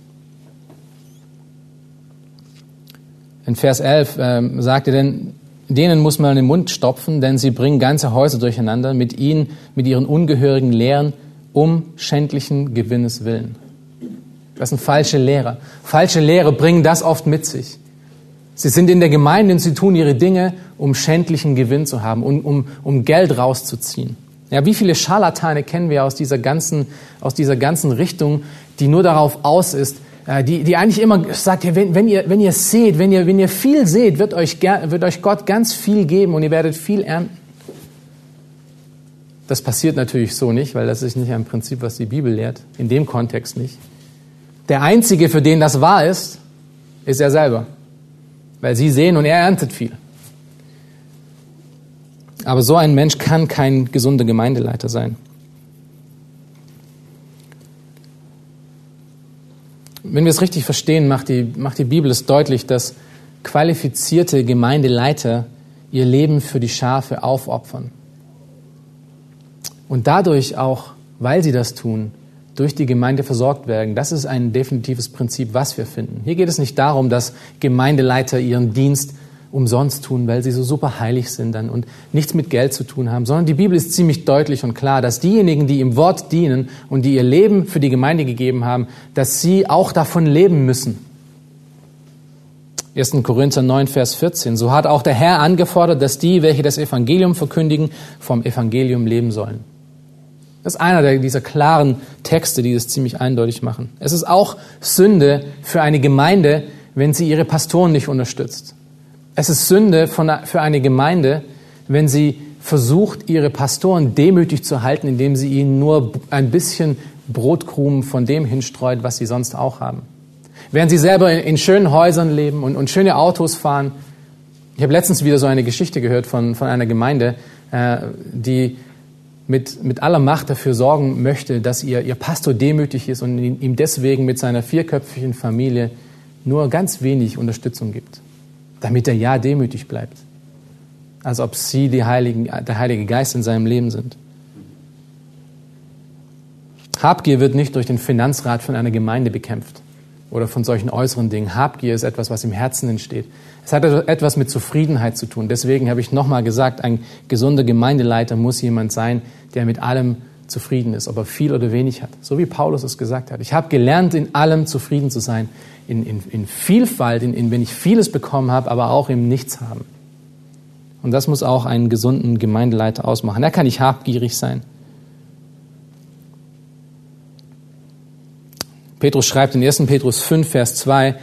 In Vers 11 ähm, sagt er denn, denen muss man den Mund stopfen, denn sie bringen ganze Häuser durcheinander mit ihnen, mit ihren ungehörigen Lehren um schändlichen Gewinnes willen. Das sind falsche Lehrer. Falsche Lehrer bringen das oft mit sich. Sie sind in der Gemeinde und sie tun ihre Dinge, um schändlichen Gewinn zu haben, um, um, um Geld rauszuziehen. Ja, wie viele Scharlatane kennen wir aus dieser ganzen, aus dieser ganzen Richtung, die nur darauf aus ist, äh, die, die eigentlich immer sagt, wenn, wenn, ihr, wenn ihr seht, wenn ihr, wenn ihr viel seht, wird euch, wird euch Gott ganz viel geben und ihr werdet viel ernten. Das passiert natürlich so nicht, weil das ist nicht ein Prinzip, was die Bibel lehrt, in dem Kontext nicht. Der Einzige, für den das wahr ist, ist er selber, weil sie sehen und er erntet viel. Aber so ein Mensch kann kein gesunder Gemeindeleiter sein. Wenn wir es richtig verstehen, macht die, macht die Bibel es deutlich, dass qualifizierte Gemeindeleiter ihr Leben für die Schafe aufopfern. Und dadurch auch, weil sie das tun, durch die Gemeinde versorgt werden. Das ist ein definitives Prinzip, was wir finden. Hier geht es nicht darum, dass Gemeindeleiter ihren Dienst umsonst tun, weil sie so super heilig sind dann und nichts mit Geld zu tun haben, sondern die Bibel ist ziemlich deutlich und klar, dass diejenigen, die im Wort dienen und die ihr Leben für die Gemeinde gegeben haben, dass sie auch davon leben müssen. 1. Korinther 9, Vers 14. So hat auch der Herr angefordert, dass die, welche das Evangelium verkündigen, vom Evangelium leben sollen. Das ist einer dieser klaren Texte, die das ziemlich eindeutig machen. Es ist auch Sünde für eine Gemeinde, wenn sie ihre Pastoren nicht unterstützt. Es ist Sünde für eine Gemeinde, wenn sie versucht, ihre Pastoren demütig zu halten, indem sie ihnen nur ein bisschen Brotkrumen von dem hinstreut, was sie sonst auch haben. Während sie selber in, schönen Häusern leben und, und schöne Autos fahren. Ich habe letztens wieder so eine Geschichte gehört von, von einer Gemeinde, äh, die mit, mit aller Macht dafür sorgen möchte, dass ihr, ihr Pastor demütig ist und ihm deswegen mit seiner vierköpfigen Familie nur ganz wenig Unterstützung gibt damit er ja demütig bleibt. Als ob sie die Heiligen, der Heilige Geist in seinem Leben sind. Habgier wird nicht durch den Finanzrat von einer Gemeinde bekämpft oder von solchen äußeren Dingen. Habgier ist etwas, was im Herzen entsteht. Es hat etwas mit Zufriedenheit zu tun. Deswegen habe ich nochmal gesagt, ein gesunder Gemeindeleiter muss jemand sein, der mit allem zufrieden ist, ob er viel oder wenig hat. So wie Paulus es gesagt hat. Ich habe gelernt, in allem zufrieden zu sein. In, in, in Vielfalt, in, in, wenn ich vieles bekommen habe, aber auch im Nichts haben. Und das muss auch einen gesunden Gemeindeleiter ausmachen. Da kann ich habgierig sein. Petrus schreibt in 1. Petrus 5, Vers 2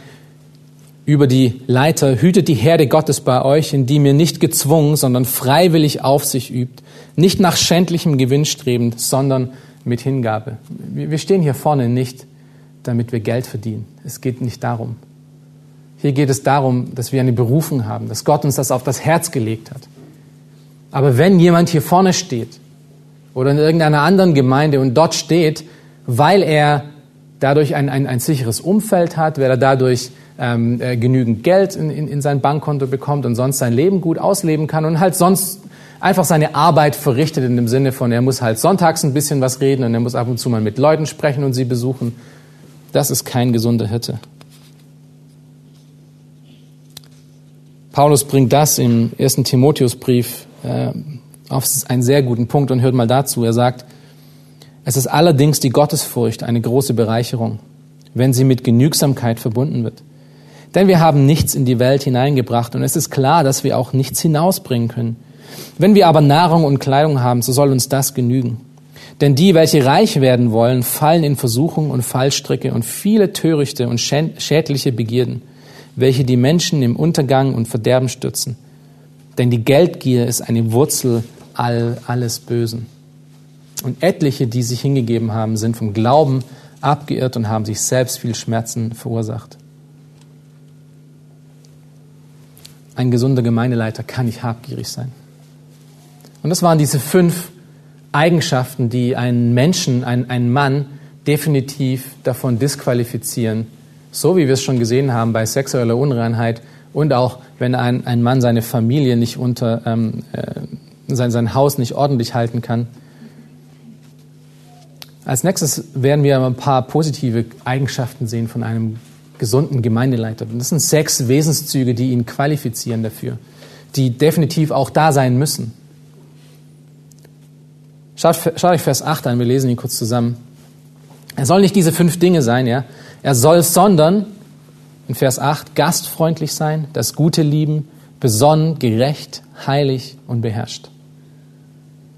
über die Leiter, hütet die Herde Gottes bei euch, in die mir nicht gezwungen, sondern freiwillig auf sich übt, nicht nach schändlichem Gewinn strebend, sondern mit Hingabe. Wir stehen hier vorne nicht, damit wir Geld verdienen. Es geht nicht darum. Hier geht es darum, dass wir eine Berufung haben, dass Gott uns das auf das Herz gelegt hat. Aber wenn jemand hier vorne steht oder in irgendeiner anderen Gemeinde und dort steht, weil er dadurch ein, ein, ein sicheres Umfeld hat, weil er dadurch ähm, äh, genügend Geld in, in, in sein Bankkonto bekommt und sonst sein Leben gut ausleben kann und halt sonst einfach seine Arbeit verrichtet in dem Sinne von, er muss halt sonntags ein bisschen was reden und er muss ab und zu mal mit Leuten sprechen und sie besuchen. Das ist kein gesunder Hirte. Paulus bringt das im ersten Timotheusbrief äh, auf einen sehr guten Punkt und hört mal dazu. Er sagt, es ist allerdings die Gottesfurcht eine große Bereicherung, wenn sie mit Genügsamkeit verbunden wird. Denn wir haben nichts in die Welt hineingebracht und es ist klar, dass wir auch nichts hinausbringen können. Wenn wir aber Nahrung und Kleidung haben, so soll uns das genügen. Denn die, welche reich werden wollen, fallen in Versuchung und Fallstricke und viele törichte und schädliche Begierden, welche die Menschen im Untergang und Verderben stürzen. Denn die Geldgier ist eine Wurzel all, alles Bösen. Und etliche, die sich hingegeben haben, sind vom Glauben abgeirrt und haben sich selbst viel Schmerzen verursacht. Ein gesunder Gemeindeleiter kann nicht habgierig sein. Und das waren diese fünf Eigenschaften, die einen Menschen, einen, einen Mann definitiv davon disqualifizieren, so wie wir es schon gesehen haben bei sexueller Unreinheit und auch wenn ein, ein Mann seine Familie nicht unter, ähm, äh, sein, sein Haus nicht ordentlich halten kann. Als nächstes werden wir ein paar positive Eigenschaften sehen von einem gesunden Gemeindeleiter. Und das sind sechs Wesenszüge, die ihn qualifizieren dafür, die definitiv auch da sein müssen. Schaut, schaut euch Vers 8 an, wir lesen ihn kurz zusammen. Er soll nicht diese fünf Dinge sein, ja. Er soll, sondern, in Vers 8, gastfreundlich sein, das Gute lieben, besonnen, gerecht, heilig und beherrscht.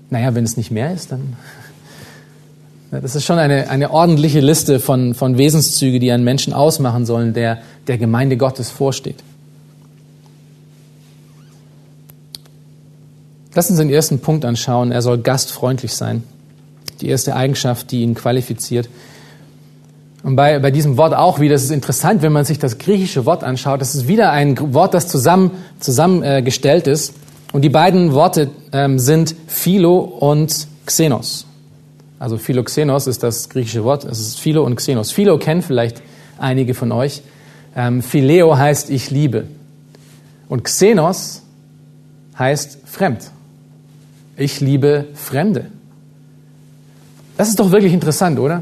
Naja, wenn es nicht mehr ist, dann. Das ist schon eine, eine ordentliche Liste von, von Wesenszüge, die einen Menschen ausmachen sollen, der der Gemeinde Gottes vorsteht. Lass uns den ersten Punkt anschauen. Er soll gastfreundlich sein. Die erste Eigenschaft, die ihn qualifiziert. Und bei, bei diesem Wort auch wieder, das ist interessant, wenn man sich das griechische Wort anschaut. Das ist wieder ein Wort, das zusammen, zusammengestellt äh, ist. Und die beiden Worte ähm, sind Philo und Xenos. Also Philoxenos ist das griechische Wort. Es ist Philo und Xenos. Philo kennen vielleicht einige von euch. Ähm, Phileo heißt ich liebe. Und Xenos heißt fremd. Ich liebe Fremde. Das ist doch wirklich interessant, oder?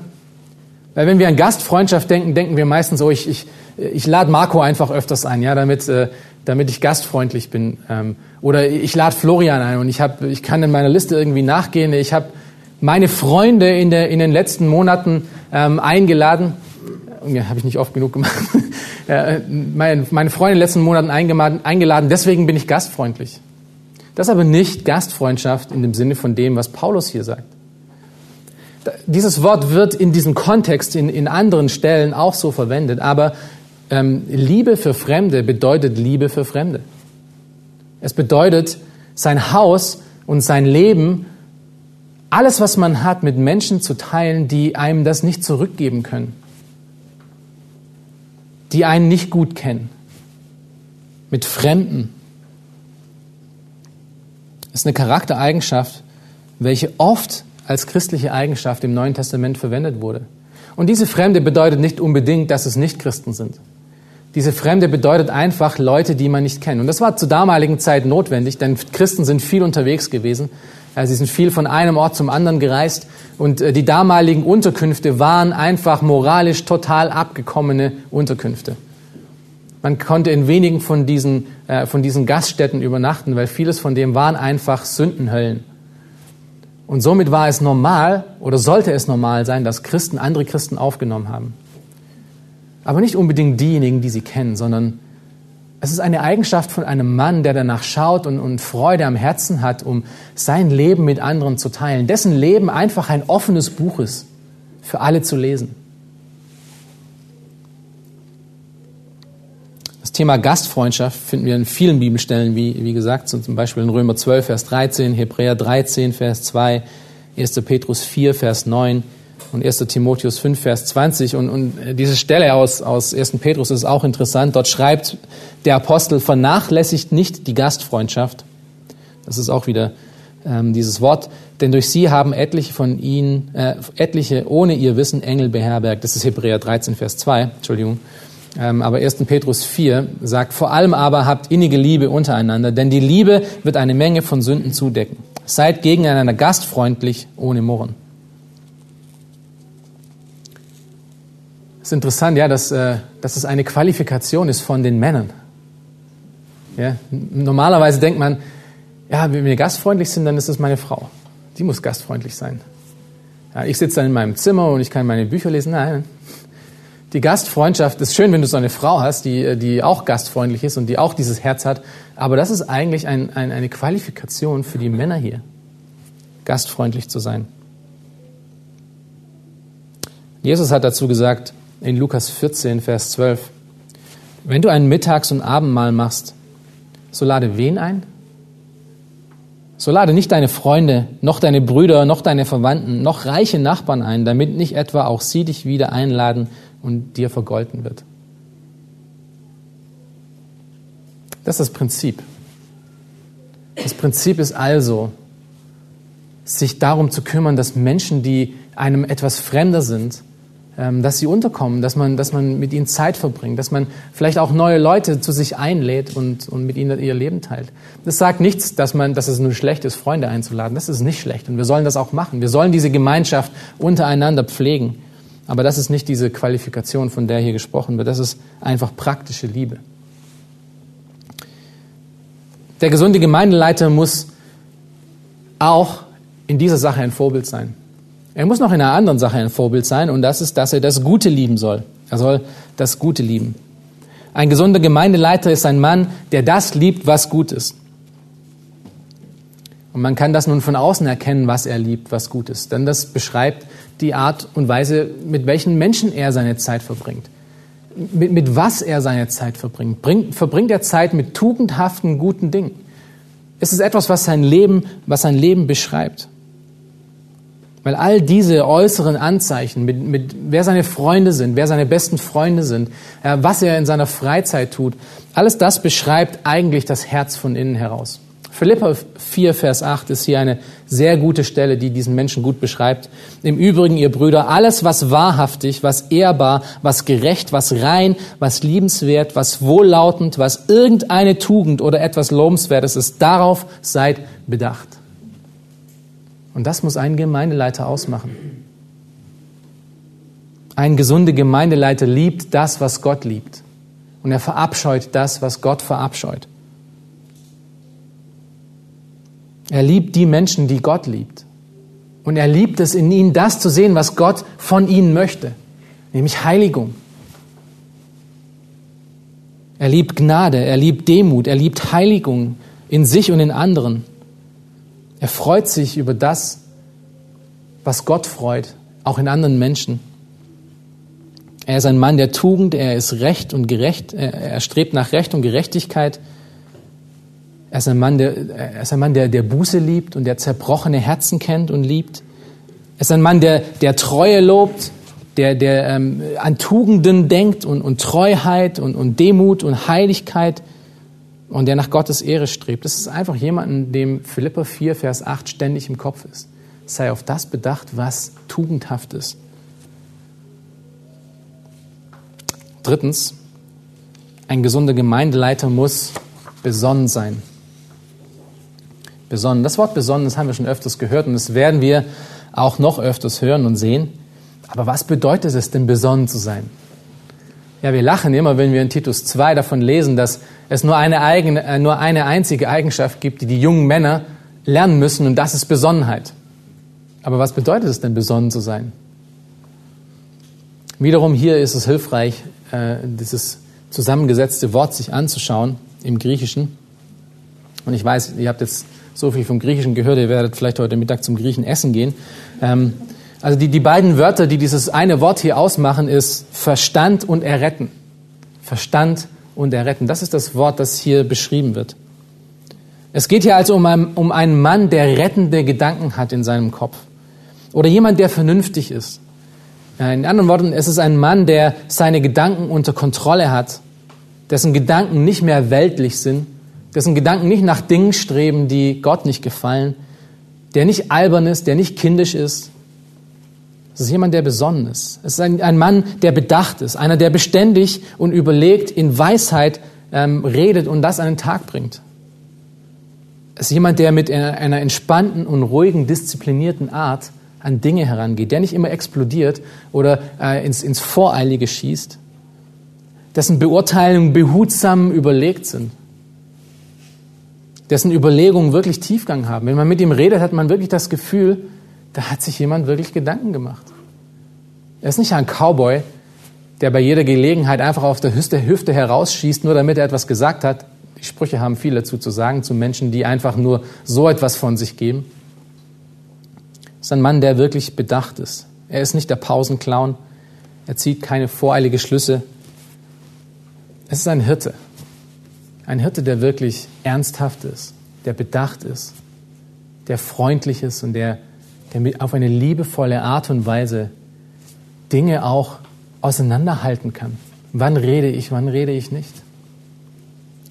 Weil wenn wir an Gastfreundschaft denken, denken wir meistens, oh, ich, ich, ich lade Marco einfach öfters ein, ja, damit, äh, damit ich gastfreundlich bin. Ähm, oder ich lade Florian ein und ich, hab, ich kann in meiner Liste irgendwie nachgehen. Ich habe meine Freunde in, der, in den letzten Monaten ähm, eingeladen. Ja, habe ich nicht oft genug gemacht. Äh, meine, meine Freunde in den letzten Monaten eingeladen, deswegen bin ich gastfreundlich. Das ist aber nicht Gastfreundschaft in dem Sinne von dem, was Paulus hier sagt. Dieses Wort wird in diesem Kontext in, in anderen Stellen auch so verwendet, aber ähm, Liebe für Fremde bedeutet Liebe für Fremde. Es bedeutet, sein Haus und sein Leben, alles, was man hat, mit Menschen zu teilen, die einem das nicht zurückgeben können, die einen nicht gut kennen, mit Fremden ist eine Charaktereigenschaft, welche oft als christliche Eigenschaft im Neuen Testament verwendet wurde. Und diese Fremde bedeutet nicht unbedingt, dass es nicht Christen sind. Diese Fremde bedeutet einfach Leute, die man nicht kennt. Und das war zur damaligen Zeit notwendig, denn Christen sind viel unterwegs gewesen. Sie sind viel von einem Ort zum anderen gereist. Und äh, die damaligen Unterkünfte waren einfach moralisch total abgekommene Unterkünfte. Man konnte in wenigen von diesen, äh, von diesen Gaststätten übernachten, weil vieles von dem waren einfach Sündenhöllen. Und somit war es normal oder sollte es normal sein, dass Christen andere Christen aufgenommen haben. Aber nicht unbedingt diejenigen, die sie kennen, sondern es ist eine Eigenschaft von einem Mann, der danach schaut und, und Freude am Herzen hat, um sein Leben mit anderen zu teilen, dessen Leben einfach ein offenes Buch ist, für alle zu lesen. Das Thema Gastfreundschaft finden wir in vielen Bibelstellen, wie, wie gesagt, zum Beispiel in Römer 12, Vers 13, Hebräer 13, Vers 2, 1. Petrus 4, Vers 9 und 1. Timotheus 5, Vers 20. Und, und diese Stelle aus, aus 1. Petrus ist auch interessant. Dort schreibt der Apostel, vernachlässigt nicht die Gastfreundschaft. Das ist auch wieder ähm, dieses Wort. Denn durch sie haben etliche von ihnen, äh, etliche ohne ihr Wissen Engel beherbergt. Das ist Hebräer 13, Vers 2. Entschuldigung. Ähm, aber 1. Petrus 4 sagt, vor allem aber habt innige Liebe untereinander, denn die Liebe wird eine Menge von Sünden zudecken. Seid gegeneinander gastfreundlich, ohne Murren. Ist interessant, ja, dass, äh, dass es eine Qualifikation ist von den Männern. Ja, normalerweise denkt man, ja, wenn wir gastfreundlich sind, dann ist es meine Frau. Die muss gastfreundlich sein. Ja, ich sitze dann in meinem Zimmer und ich kann meine Bücher lesen. Nein, die Gastfreundschaft ist schön, wenn du so eine Frau hast, die, die auch gastfreundlich ist und die auch dieses Herz hat. Aber das ist eigentlich ein, ein, eine Qualifikation für die Männer hier, gastfreundlich zu sein. Jesus hat dazu gesagt in Lukas 14, Vers 12, wenn du ein Mittags- und Abendmahl machst, so lade wen ein? So lade nicht deine Freunde, noch deine Brüder, noch deine Verwandten, noch reiche Nachbarn ein, damit nicht etwa auch sie dich wieder einladen und dir vergolten wird. Das ist das Prinzip. Das Prinzip ist also, sich darum zu kümmern, dass Menschen, die einem etwas fremder sind, dass sie unterkommen, dass man, dass man mit ihnen Zeit verbringt, dass man vielleicht auch neue Leute zu sich einlädt und, und mit ihnen ihr Leben teilt. Das sagt nichts, dass, man, dass es nur schlecht ist, Freunde einzuladen. Das ist nicht schlecht und wir sollen das auch machen. Wir sollen diese Gemeinschaft untereinander pflegen. Aber das ist nicht diese Qualifikation, von der hier gesprochen wird. Das ist einfach praktische Liebe. Der gesunde Gemeindeleiter muss auch in dieser Sache ein Vorbild sein. Er muss noch in einer anderen Sache ein Vorbild sein und das ist, dass er das Gute lieben soll. Er soll das Gute lieben. Ein gesunder Gemeindeleiter ist ein Mann, der das liebt, was gut ist. Und man kann das nun von außen erkennen, was er liebt, was gut ist. Denn das beschreibt die Art und Weise, mit welchen Menschen er seine Zeit verbringt. Mit, mit was er seine Zeit verbringt. Bringt, verbringt er Zeit mit tugendhaften, guten Dingen. Es ist etwas, was sein Leben, was sein Leben beschreibt. Weil all diese äußeren Anzeichen, mit, mit wer seine Freunde sind, wer seine besten Freunde sind, äh, was er in seiner Freizeit tut, alles das beschreibt eigentlich das Herz von innen heraus. Philippa 4, Vers 8 ist hier eine sehr gute Stelle, die diesen Menschen gut beschreibt. Im Übrigen, ihr Brüder, alles, was wahrhaftig, was ehrbar, was gerecht, was rein, was liebenswert, was wohllautend, was irgendeine Tugend oder etwas Lobenswertes ist, darauf seid bedacht. Und das muss ein Gemeindeleiter ausmachen. Ein gesunder Gemeindeleiter liebt das, was Gott liebt. Und er verabscheut das, was Gott verabscheut. Er liebt die Menschen, die Gott liebt. Und er liebt es in ihnen, das zu sehen, was Gott von ihnen möchte, nämlich Heiligung. Er liebt Gnade, er liebt Demut, er liebt Heiligung in sich und in anderen. Er freut sich über das, was Gott freut, auch in anderen Menschen. Er ist ein Mann der Tugend, er ist recht und gerecht, er strebt nach Recht und Gerechtigkeit. Er ist ein Mann, der, er ist ein Mann, der, der Buße liebt und der zerbrochene Herzen kennt und liebt. Er ist ein Mann, der, der Treue lobt, der, der ähm, an Tugenden denkt und, und Treuheit und, und Demut und Heiligkeit und der nach Gottes Ehre strebt. Das ist einfach jemand, dem Philippa 4, Vers 8 ständig im Kopf ist. Sei auf das bedacht, was tugendhaft ist. Drittens, ein gesunder Gemeindeleiter muss besonnen sein. Besonnen. Das Wort besonnen, das haben wir schon öfters gehört und das werden wir auch noch öfters hören und sehen. Aber was bedeutet es denn, besonnen zu sein? Ja, wir lachen immer, wenn wir in Titus 2 davon lesen, dass es nur eine, eigene, äh, nur eine einzige Eigenschaft gibt, die die jungen Männer lernen müssen, und das ist Besonnenheit. Aber was bedeutet es denn, besonnen zu sein? Wiederum hier ist es hilfreich, äh, dieses zusammengesetzte Wort sich anzuschauen im Griechischen. Und ich weiß, ihr habt jetzt so viel vom Griechischen gehört, ihr werdet vielleicht heute Mittag zum Griechen essen gehen. Ähm, also die, die beiden Wörter, die dieses eine Wort hier ausmachen, ist Verstand und Erretten. Verstand und Erretten. Das ist das Wort, das hier beschrieben wird. Es geht hier also um, ein, um einen Mann, der rettende Gedanken hat in seinem Kopf. Oder jemand, der vernünftig ist. In anderen Worten, es ist ein Mann, der seine Gedanken unter Kontrolle hat, dessen Gedanken nicht mehr weltlich sind, dessen Gedanken nicht nach Dingen streben, die Gott nicht gefallen, der nicht albern ist, der nicht kindisch ist, es ist jemand, der besonnen ist. Es ist ein, ein, Mann, der bedacht ist, einer, der beständig und überlegt in Weisheit ähm, redet und das an den Tag bringt. Es ist jemand, der mit einer, einer entspannten und ruhigen, disziplinierten Art an Dinge herangeht, der nicht immer explodiert oder äh, ins, ins Voreilige schießt, dessen Beurteilungen behutsam überlegt sind, dessen Überlegungen wirklich Tiefgang haben. Wenn man mit ihm redet, hat man wirklich das Gefühl, da hat sich jemand wirklich Gedanken gemacht. Er ist nicht ein Cowboy, der bei jeder Gelegenheit einfach auf der Hüfte, herausschießt, nur damit er etwas gesagt hat. Die Sprüche haben viel dazu zu sagen, zu Menschen, die einfach nur so etwas von sich geben. Es ist ein Mann, der wirklich bedacht ist. Er ist nicht der Pausenclown. Er zieht keine voreilige Schlüsse. Es ist ein Hirte. Ein Hirte, der wirklich ernsthaft ist, der bedacht ist, der freundlich ist und der, der auf eine liebevolle Art und Weise Dinge auch auseinanderhalten kann. Wann rede ich, wann rede ich nicht?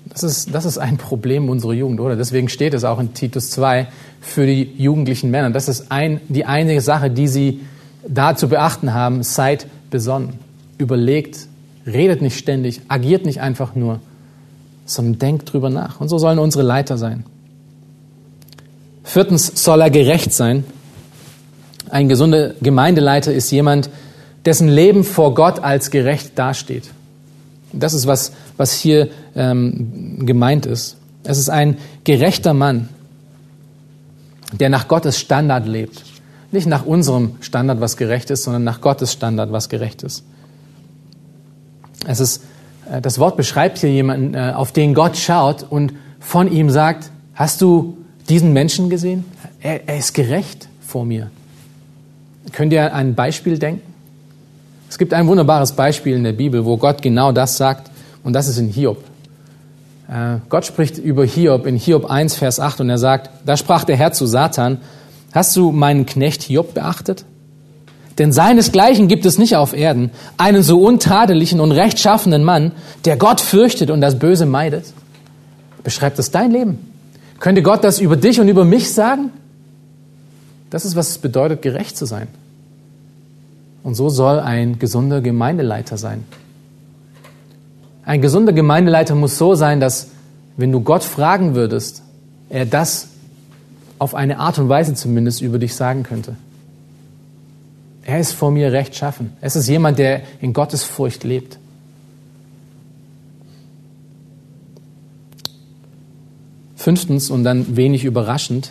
Das ist, das ist ein Problem unserer Jugend, oder? Deswegen steht es auch in Titus 2 für die jugendlichen Männer. Das ist ein, die einzige Sache, die sie da zu beachten haben. Seid besonnen. Überlegt, redet nicht ständig, agiert nicht einfach nur, sondern denkt drüber nach. Und so sollen unsere Leiter sein. Viertens soll er gerecht sein. Ein gesunder Gemeindeleiter ist jemand, dessen Leben vor Gott als gerecht dasteht. Das ist, was, was hier ähm, gemeint ist. Es ist ein gerechter Mann, der nach Gottes Standard lebt. Nicht nach unserem Standard, was gerecht ist, sondern nach Gottes Standard, was gerecht ist. Es ist äh, das Wort beschreibt hier jemanden, äh, auf den Gott schaut und von ihm sagt, hast du diesen Menschen gesehen? Er, er ist gerecht vor mir. Könnt ihr ein Beispiel denken? Es gibt ein wunderbares Beispiel in der Bibel, wo Gott genau das sagt, und das ist in Hiob. Äh, Gott spricht über Hiob in Hiob 1, Vers 8 und er sagt, da sprach der Herr zu Satan, hast du meinen Knecht Hiob beachtet? Denn seinesgleichen gibt es nicht auf Erden, einen so untadeligen und rechtschaffenen Mann, der Gott fürchtet und das Böse meidet. Beschreibt das dein Leben? Könnte Gott das über dich und über mich sagen? Das ist, was es bedeutet, gerecht zu sein. Und so soll ein gesunder Gemeindeleiter sein. Ein gesunder Gemeindeleiter muss so sein, dass wenn du Gott fragen würdest, er das auf eine Art und Weise zumindest über dich sagen könnte. Er ist vor mir rechtschaffen. Es ist jemand, der in Gottes Furcht lebt. Fünftens und dann wenig überraschend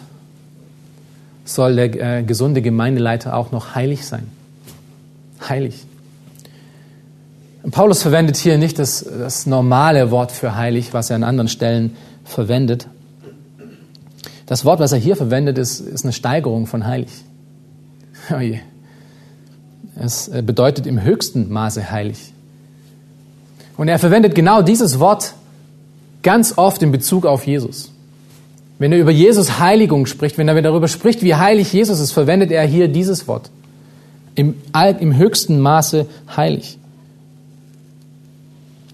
soll der äh, gesunde Gemeindeleiter auch noch heilig sein. Heilig. Paulus verwendet hier nicht das, das normale Wort für heilig, was er an anderen Stellen verwendet. Das Wort, was er hier verwendet, ist, ist eine Steigerung von heilig. Oh je. Es äh, bedeutet im höchsten Maße heilig. Und er verwendet genau dieses Wort ganz oft in Bezug auf Jesus. Wenn er über Jesus Heiligung spricht, wenn er darüber spricht, wie heilig Jesus ist, verwendet er hier dieses Wort. Im, im höchsten Maße heilig.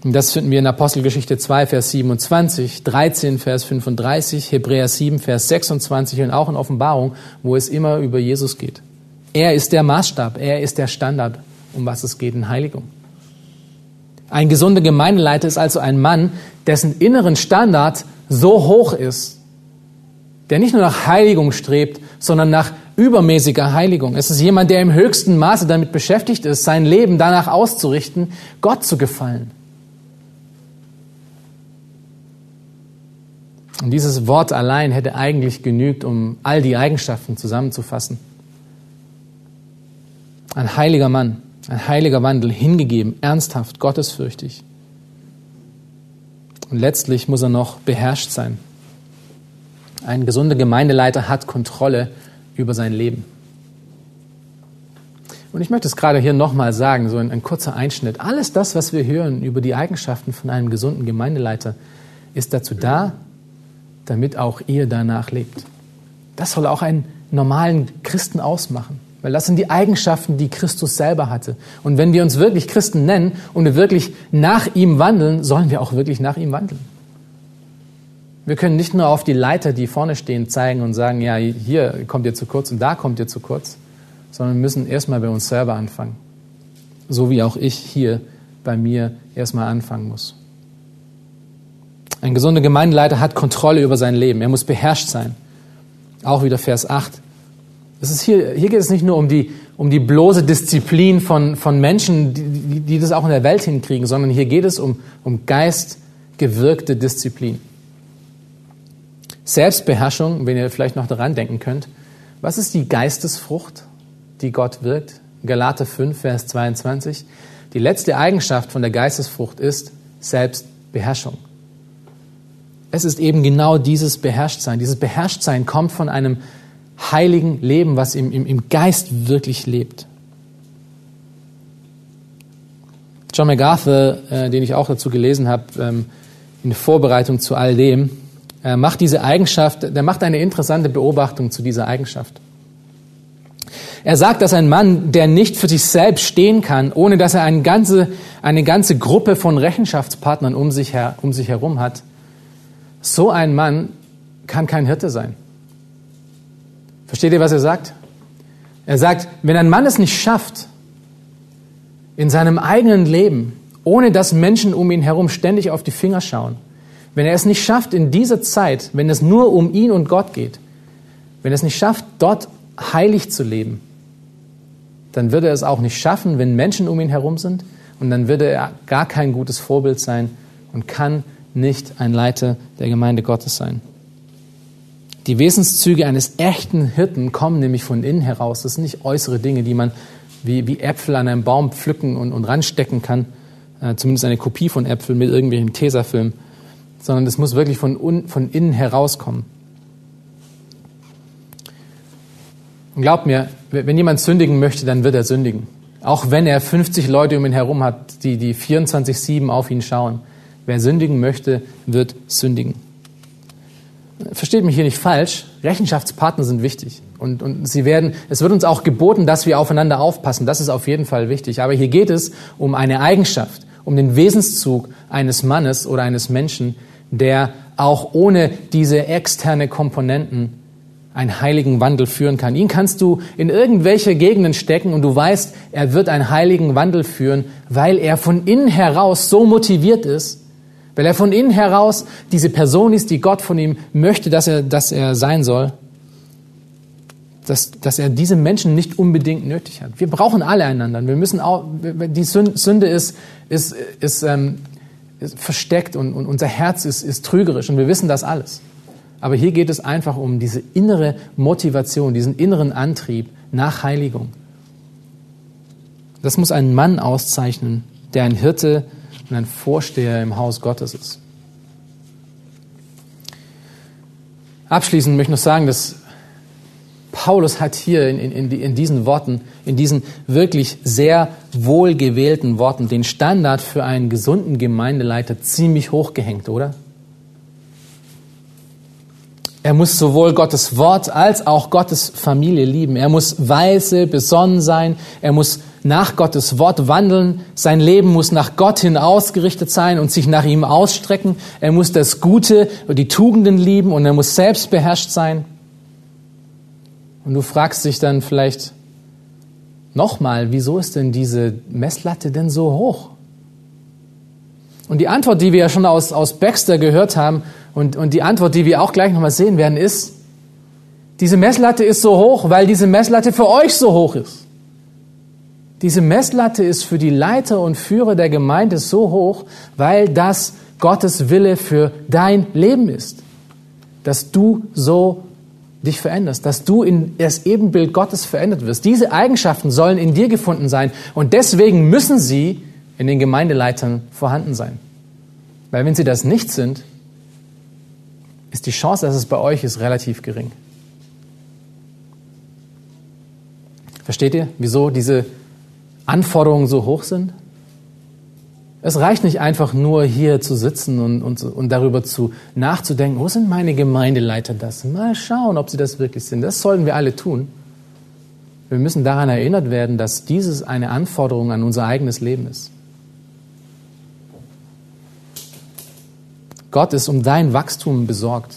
Und das finden wir in Apostelgeschichte 2, Vers 27, 13, Vers 35, Hebräer 7, Vers 26 und auch in Offenbarung, wo es immer über Jesus geht. Er ist der Maßstab, er ist der Standard, um was es geht in Heiligung. Ein gesunder Gemeindeleiter ist also ein Mann, dessen inneren Standard so hoch ist, der nicht nur nach Heiligung strebt, sondern nach übermäßiger Heiligung. Es ist jemand, der im höchsten Maße damit beschäftigt ist, sein Leben danach auszurichten, Gott zu gefallen. Und dieses Wort allein hätte eigentlich genügt, um all die Eigenschaften zusammenzufassen. Ein heiliger Mann, ein heiliger Wandel, hingegeben, ernsthaft, gottesfürchtig. Und letztlich muss er noch beherrscht sein. Ein gesunder Gemeindeleiter hat Kontrolle über sein Leben. Und ich möchte es gerade hier nochmal sagen, so ein, ein, kurzer Einschnitt. Alles das, was wir hören über die Eigenschaften von einem gesunden Gemeindeleiter, ist dazu da, damit auch ihr danach lebt. Das soll auch einen normalen Christen ausmachen, weil das sind die Eigenschaften, die Christus selber hatte. Und wenn wir uns wirklich Christen nennen und wir wirklich nach ihm wandeln, sollen wir auch wirklich nach ihm wandeln. Wir können nicht nur auf die Leiter, die vorne stehen, zeigen und sagen, ja, hier kommt ihr zu kurz und da kommt ihr zu kurz, sondern müssen erstmal bei uns selber anfangen. So wie auch ich hier bei mir erstmal anfangen muss. Ein gesunder Gemeindeleiter hat Kontrolle über sein Leben. Er muss beherrscht sein. Auch wieder Vers 8. Das ist hier, hier geht es nicht nur um die, um die bloße Disziplin von, von Menschen, die, die, das auch in der Welt hinkriegen, sondern hier geht es um, um geistgewirkte Disziplin. Selbstbeherrschung, wenn ihr vielleicht noch daran denken könnt. Was ist die Geistesfrucht, die Gott wirkt? Galater 5, Vers 22. Die letzte Eigenschaft von der Geistesfrucht ist Selbstbeherrschung. Es ist eben genau dieses Beherrschtsein. Dieses Beherrschtsein kommt von einem heiligen Leben, was im, im, im Geist wirklich lebt. John MacArthur, äh, den ich auch dazu gelesen habe, ähm, in Vorbereitung zu all dem, er macht diese Eigenschaft, der macht eine interessante Beobachtung zu dieser Eigenschaft. Er sagt, dass ein Mann, der nicht für sich selbst stehen kann, ohne dass er eine ganze, eine ganze Gruppe von Rechenschaftspartnern um sich, her, um sich herum hat, so ein Mann kann kein Hirte sein. Versteht ihr, was er sagt? Er sagt, wenn ein Mann es nicht schafft, in seinem eigenen Leben, ohne dass Menschen um ihn herum ständig auf die Finger schauen, wenn er es nicht schafft in dieser Zeit, wenn es nur um ihn und Gott geht, wenn er es nicht schafft, dort heilig zu leben, dann würde er es auch nicht schaffen, wenn Menschen um ihn herum sind. Und dann würde er gar kein gutes Vorbild sein und kann nicht ein Leiter der Gemeinde Gottes sein. Die Wesenszüge eines echten Hirten kommen nämlich von innen heraus. Das sind nicht äußere Dinge, die man wie, wie Äpfel an einem Baum pflücken und, und ranstecken kann. Äh, zumindest eine Kopie von Äpfeln mit irgendwelchen Tesafilm. Sondern das muss wirklich von, un, von innen herauskommen. Und glaubt mir, wenn jemand sündigen möchte, dann wird er sündigen. Auch wenn er 50 Leute um ihn herum hat, die, die 24-7 auf ihn schauen. Wer sündigen möchte, wird sündigen. Versteht mich hier nicht falsch. Rechenschaftspartner sind wichtig. Und, und sie werden, es wird uns auch geboten, dass wir aufeinander aufpassen. Das ist auf jeden Fall wichtig. Aber hier geht es um eine Eigenschaft, um den Wesenszug eines Mannes oder eines Menschen, der auch ohne diese externe Komponenten einen heiligen Wandel führen kann. Ihn kannst du in irgendwelche Gegenden stecken und du weißt, er wird einen heiligen Wandel führen, weil er von innen heraus so motiviert ist, weil er von innen heraus diese Person ist, die Gott von ihm möchte, dass er, dass er sein soll, dass, dass er diese Menschen nicht unbedingt nötig hat. Wir brauchen alle einander. Wir müssen auch, die Sünde ist, ist, ist, ähm, versteckt und, und unser Herz ist, ist trügerisch und wir wissen das alles. Aber hier geht es einfach um diese innere Motivation, diesen inneren Antrieb nach Heiligung. Das muss einen Mann auszeichnen, der ein Hirte und ein Vorsteher im Haus Gottes ist. Abschließend möchte ich noch sagen, dass Paulus hat hier in, in, in, diesen Worten, in diesen wirklich sehr wohlgewählten Worten, den Standard für einen gesunden Gemeindeleiter ziemlich hochgehängt, oder? Er muss sowohl Gottes Wort als auch Gottes Familie lieben. Er muss weise, besonnen sein. Er muss nach Gottes Wort wandeln. Sein Leben muss nach Gott hin ausgerichtet sein und sich nach ihm ausstrecken. Er muss das Gute und die Tugenden lieben und er muss selbst beherrscht sein. Und du fragst dich dann vielleicht nochmal, wieso ist denn diese Messlatte denn so hoch? Und die Antwort, die wir ja schon aus, aus Baxter gehört haben, und, und die Antwort, die wir auch gleich nochmal sehen werden, ist, diese Messlatte ist so hoch, weil diese Messlatte für euch so hoch ist. Diese Messlatte ist für die Leiter und Führer der Gemeinde so hoch, weil das Gottes Wille für dein Leben ist. Dass du so dich veränderst, dass du in das Ebenbild Gottes verändert wirst. Diese Eigenschaften sollen in dir gefunden sein und deswegen müssen sie in den Gemeindeleitern vorhanden sein. Weil wenn sie das nicht sind, ist die Chance, dass es bei euch ist, relativ gering. Versteht ihr, wieso diese Anforderungen so hoch sind? Es reicht nicht einfach nur hier zu sitzen und, und, und darüber zu nachzudenken, wo sind meine Gemeindeleiter das? Mal schauen, ob sie das wirklich sind. Das sollten wir alle tun. Wir müssen daran erinnert werden, dass dieses eine Anforderung an unser eigenes Leben ist. Gott ist um dein Wachstum besorgt.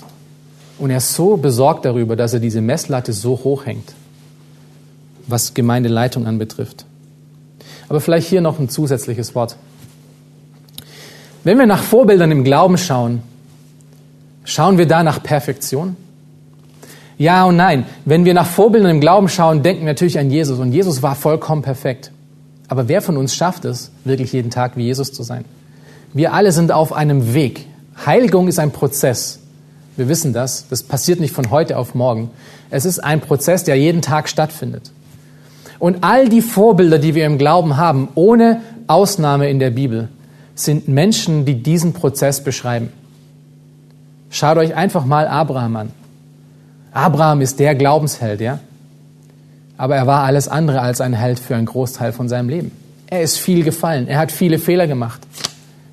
Und er ist so besorgt darüber, dass er diese Messlatte so hoch hängt, was Gemeindeleitung anbetrifft. Aber vielleicht hier noch ein zusätzliches Wort. Wenn wir nach Vorbildern im Glauben schauen, schauen wir da nach Perfektion? Ja und nein. Wenn wir nach Vorbildern im Glauben schauen, denken wir natürlich an Jesus. Und Jesus war vollkommen perfekt. Aber wer von uns schafft es, wirklich jeden Tag wie Jesus zu sein? Wir alle sind auf einem Weg. Heiligung ist ein Prozess. Wir wissen das. Das passiert nicht von heute auf morgen. Es ist ein Prozess, der jeden Tag stattfindet. Und all die Vorbilder, die wir im Glauben haben, ohne Ausnahme in der Bibel, sind Menschen, die diesen Prozess beschreiben. Schaut euch einfach mal Abraham an. Abraham ist der Glaubensheld, ja? Aber er war alles andere als ein Held für einen Großteil von seinem Leben. Er ist viel gefallen. Er hat viele Fehler gemacht.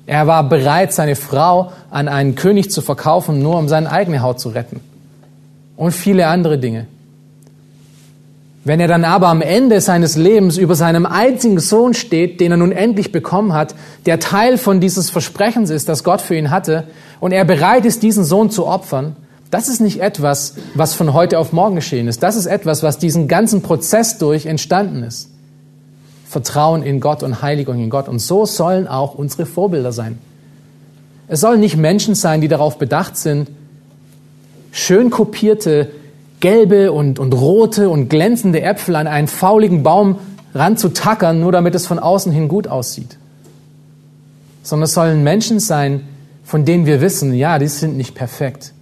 Er war bereit, seine Frau an einen König zu verkaufen, nur um seine eigene Haut zu retten. Und viele andere Dinge. Wenn er dann aber am Ende seines Lebens über seinem einzigen Sohn steht, den er nun endlich bekommen hat, der Teil von dieses Versprechens ist, das Gott für ihn hatte, und er bereit ist, diesen Sohn zu opfern, das ist nicht etwas, was von heute auf morgen geschehen ist. Das ist etwas, was diesen ganzen Prozess durch entstanden ist. Vertrauen in Gott und Heiligung in Gott. Und so sollen auch unsere Vorbilder sein. Es sollen nicht Menschen sein, die darauf bedacht sind, schön kopierte gelbe und, und rote und glänzende Äpfel an einen fauligen Baum ranzutackern, nur damit es von außen hin gut aussieht. Sondern es sollen Menschen sein, von denen wir wissen, ja, die sind nicht perfekt.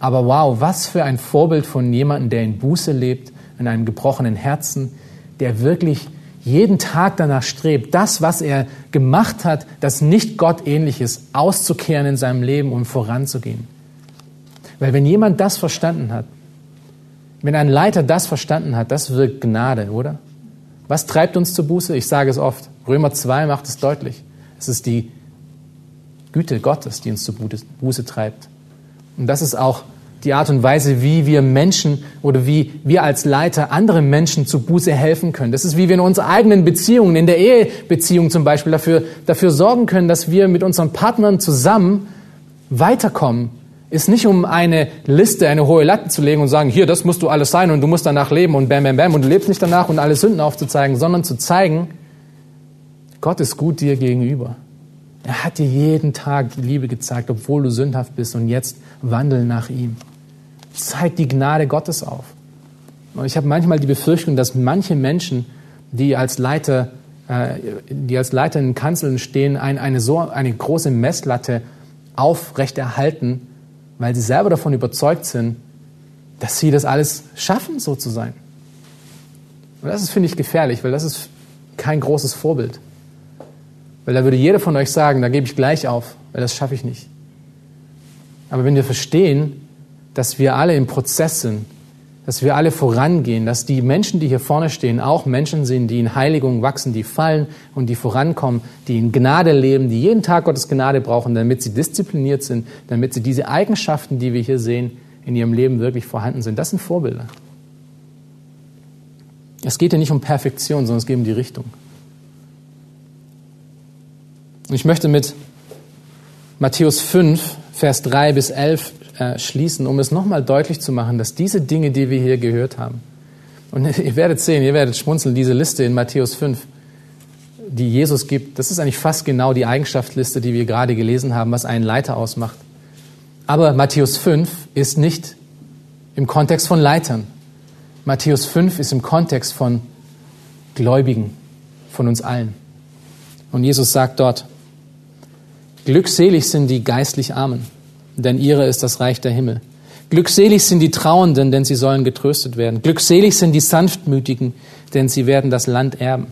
Aber wow, was für ein Vorbild von jemandem, der in Buße lebt, in einem gebrochenen Herzen, der wirklich jeden Tag danach strebt, das, was er gemacht hat, das nicht Gott ähnlich ist, auszukehren in seinem Leben und voranzugehen. Weil wenn jemand das verstanden hat, wenn ein Leiter das verstanden hat, das wirkt Gnade, oder? Was treibt uns zur Buße? Ich sage es oft. Römer 2 macht es deutlich. Es ist die Güte Gottes, die uns zur Buße treibt. Und das ist auch die Art und Weise, wie wir Menschen oder wie wir als Leiter anderen Menschen zu Buße helfen können. Das ist, wie wir in unseren eigenen Beziehungen, in der Ehebeziehung zum Beispiel, dafür, dafür sorgen können, dass wir mit unseren Partnern zusammen weiterkommen ist nicht um eine Liste, eine hohe Latte zu legen und sagen, hier, das musst du alles sein und du musst danach leben und bam, bam, bam und du lebst nicht danach und alle Sünden aufzuzeigen, sondern zu zeigen, Gott ist gut dir gegenüber. Er hat dir jeden Tag Liebe gezeigt, obwohl du sündhaft bist und jetzt wandel nach ihm. Zeig die Gnade Gottes auf. Und ich habe manchmal die Befürchtung, dass manche Menschen, die als Leiter, äh, die als Leiter in Kanzeln stehen, eine, eine so eine große Messlatte aufrechterhalten, weil sie selber davon überzeugt sind, dass sie das alles schaffen, so zu sein. Und das ist, finde ich, gefährlich, weil das ist kein großes Vorbild. Weil da würde jeder von euch sagen, da gebe ich gleich auf, weil das schaffe ich nicht. Aber wenn wir verstehen, dass wir alle im Prozess sind, dass wir alle vorangehen, dass die Menschen, die hier vorne stehen, auch Menschen sind, die in Heiligung wachsen, die fallen und die vorankommen, die in Gnade leben, die jeden Tag Gottes Gnade brauchen, damit sie diszipliniert sind, damit sie diese Eigenschaften, die wir hier sehen, in ihrem Leben wirklich vorhanden sind. Das sind Vorbilder. Es geht ja nicht um Perfektion, sondern es geht um die Richtung. Und ich möchte mit Matthäus 5, Vers 3 bis 11 äh, schließen, um es nochmal deutlich zu machen, dass diese Dinge, die wir hier gehört haben, und ihr werdet sehen, ihr werdet schmunzeln, diese Liste in Matthäus 5, die Jesus gibt, das ist eigentlich fast genau die Eigenschaftsliste, die wir gerade gelesen haben, was einen Leiter ausmacht. Aber Matthäus 5 ist nicht im Kontext von Leitern. Matthäus 5 ist im Kontext von Gläubigen, von uns allen. Und Jesus sagt dort, glückselig sind die geistlich Armen denn ihre ist das Reich der Himmel. Glückselig sind die Trauenden, denn sie sollen getröstet werden. Glückselig sind die Sanftmütigen, denn sie werden das Land erben.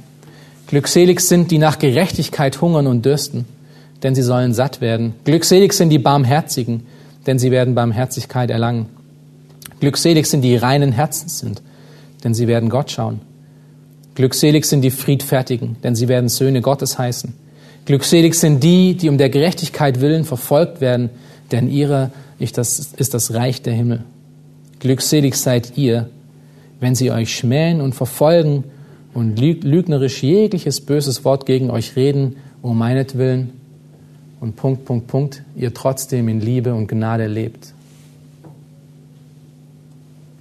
Glückselig sind die nach Gerechtigkeit hungern und dürsten, denn sie sollen satt werden. Glückselig sind die Barmherzigen, denn sie werden Barmherzigkeit erlangen. Glückselig sind die reinen Herzens sind, denn sie werden Gott schauen. Glückselig sind die Friedfertigen, denn sie werden Söhne Gottes heißen. Glückselig sind die, die um der Gerechtigkeit willen verfolgt werden, denn ihrer ist das Reich der Himmel. Glückselig seid ihr, wenn sie euch schmähen und verfolgen und lügnerisch jegliches böses Wort gegen euch reden, um meinetwillen. Und Punkt, Punkt, Punkt, ihr trotzdem in Liebe und Gnade lebt.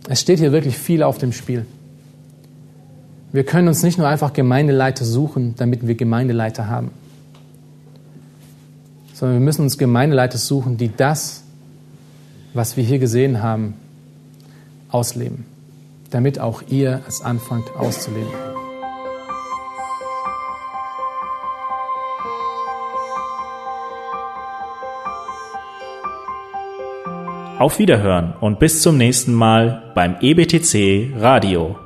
Es steht hier wirklich viel auf dem Spiel. Wir können uns nicht nur einfach Gemeindeleiter suchen, damit wir Gemeindeleiter haben sondern wir müssen uns Gemeindeleiter suchen, die das, was wir hier gesehen haben, ausleben, damit auch ihr es anfangt auszuleben. Auf Wiederhören und bis zum nächsten Mal beim EBTC Radio.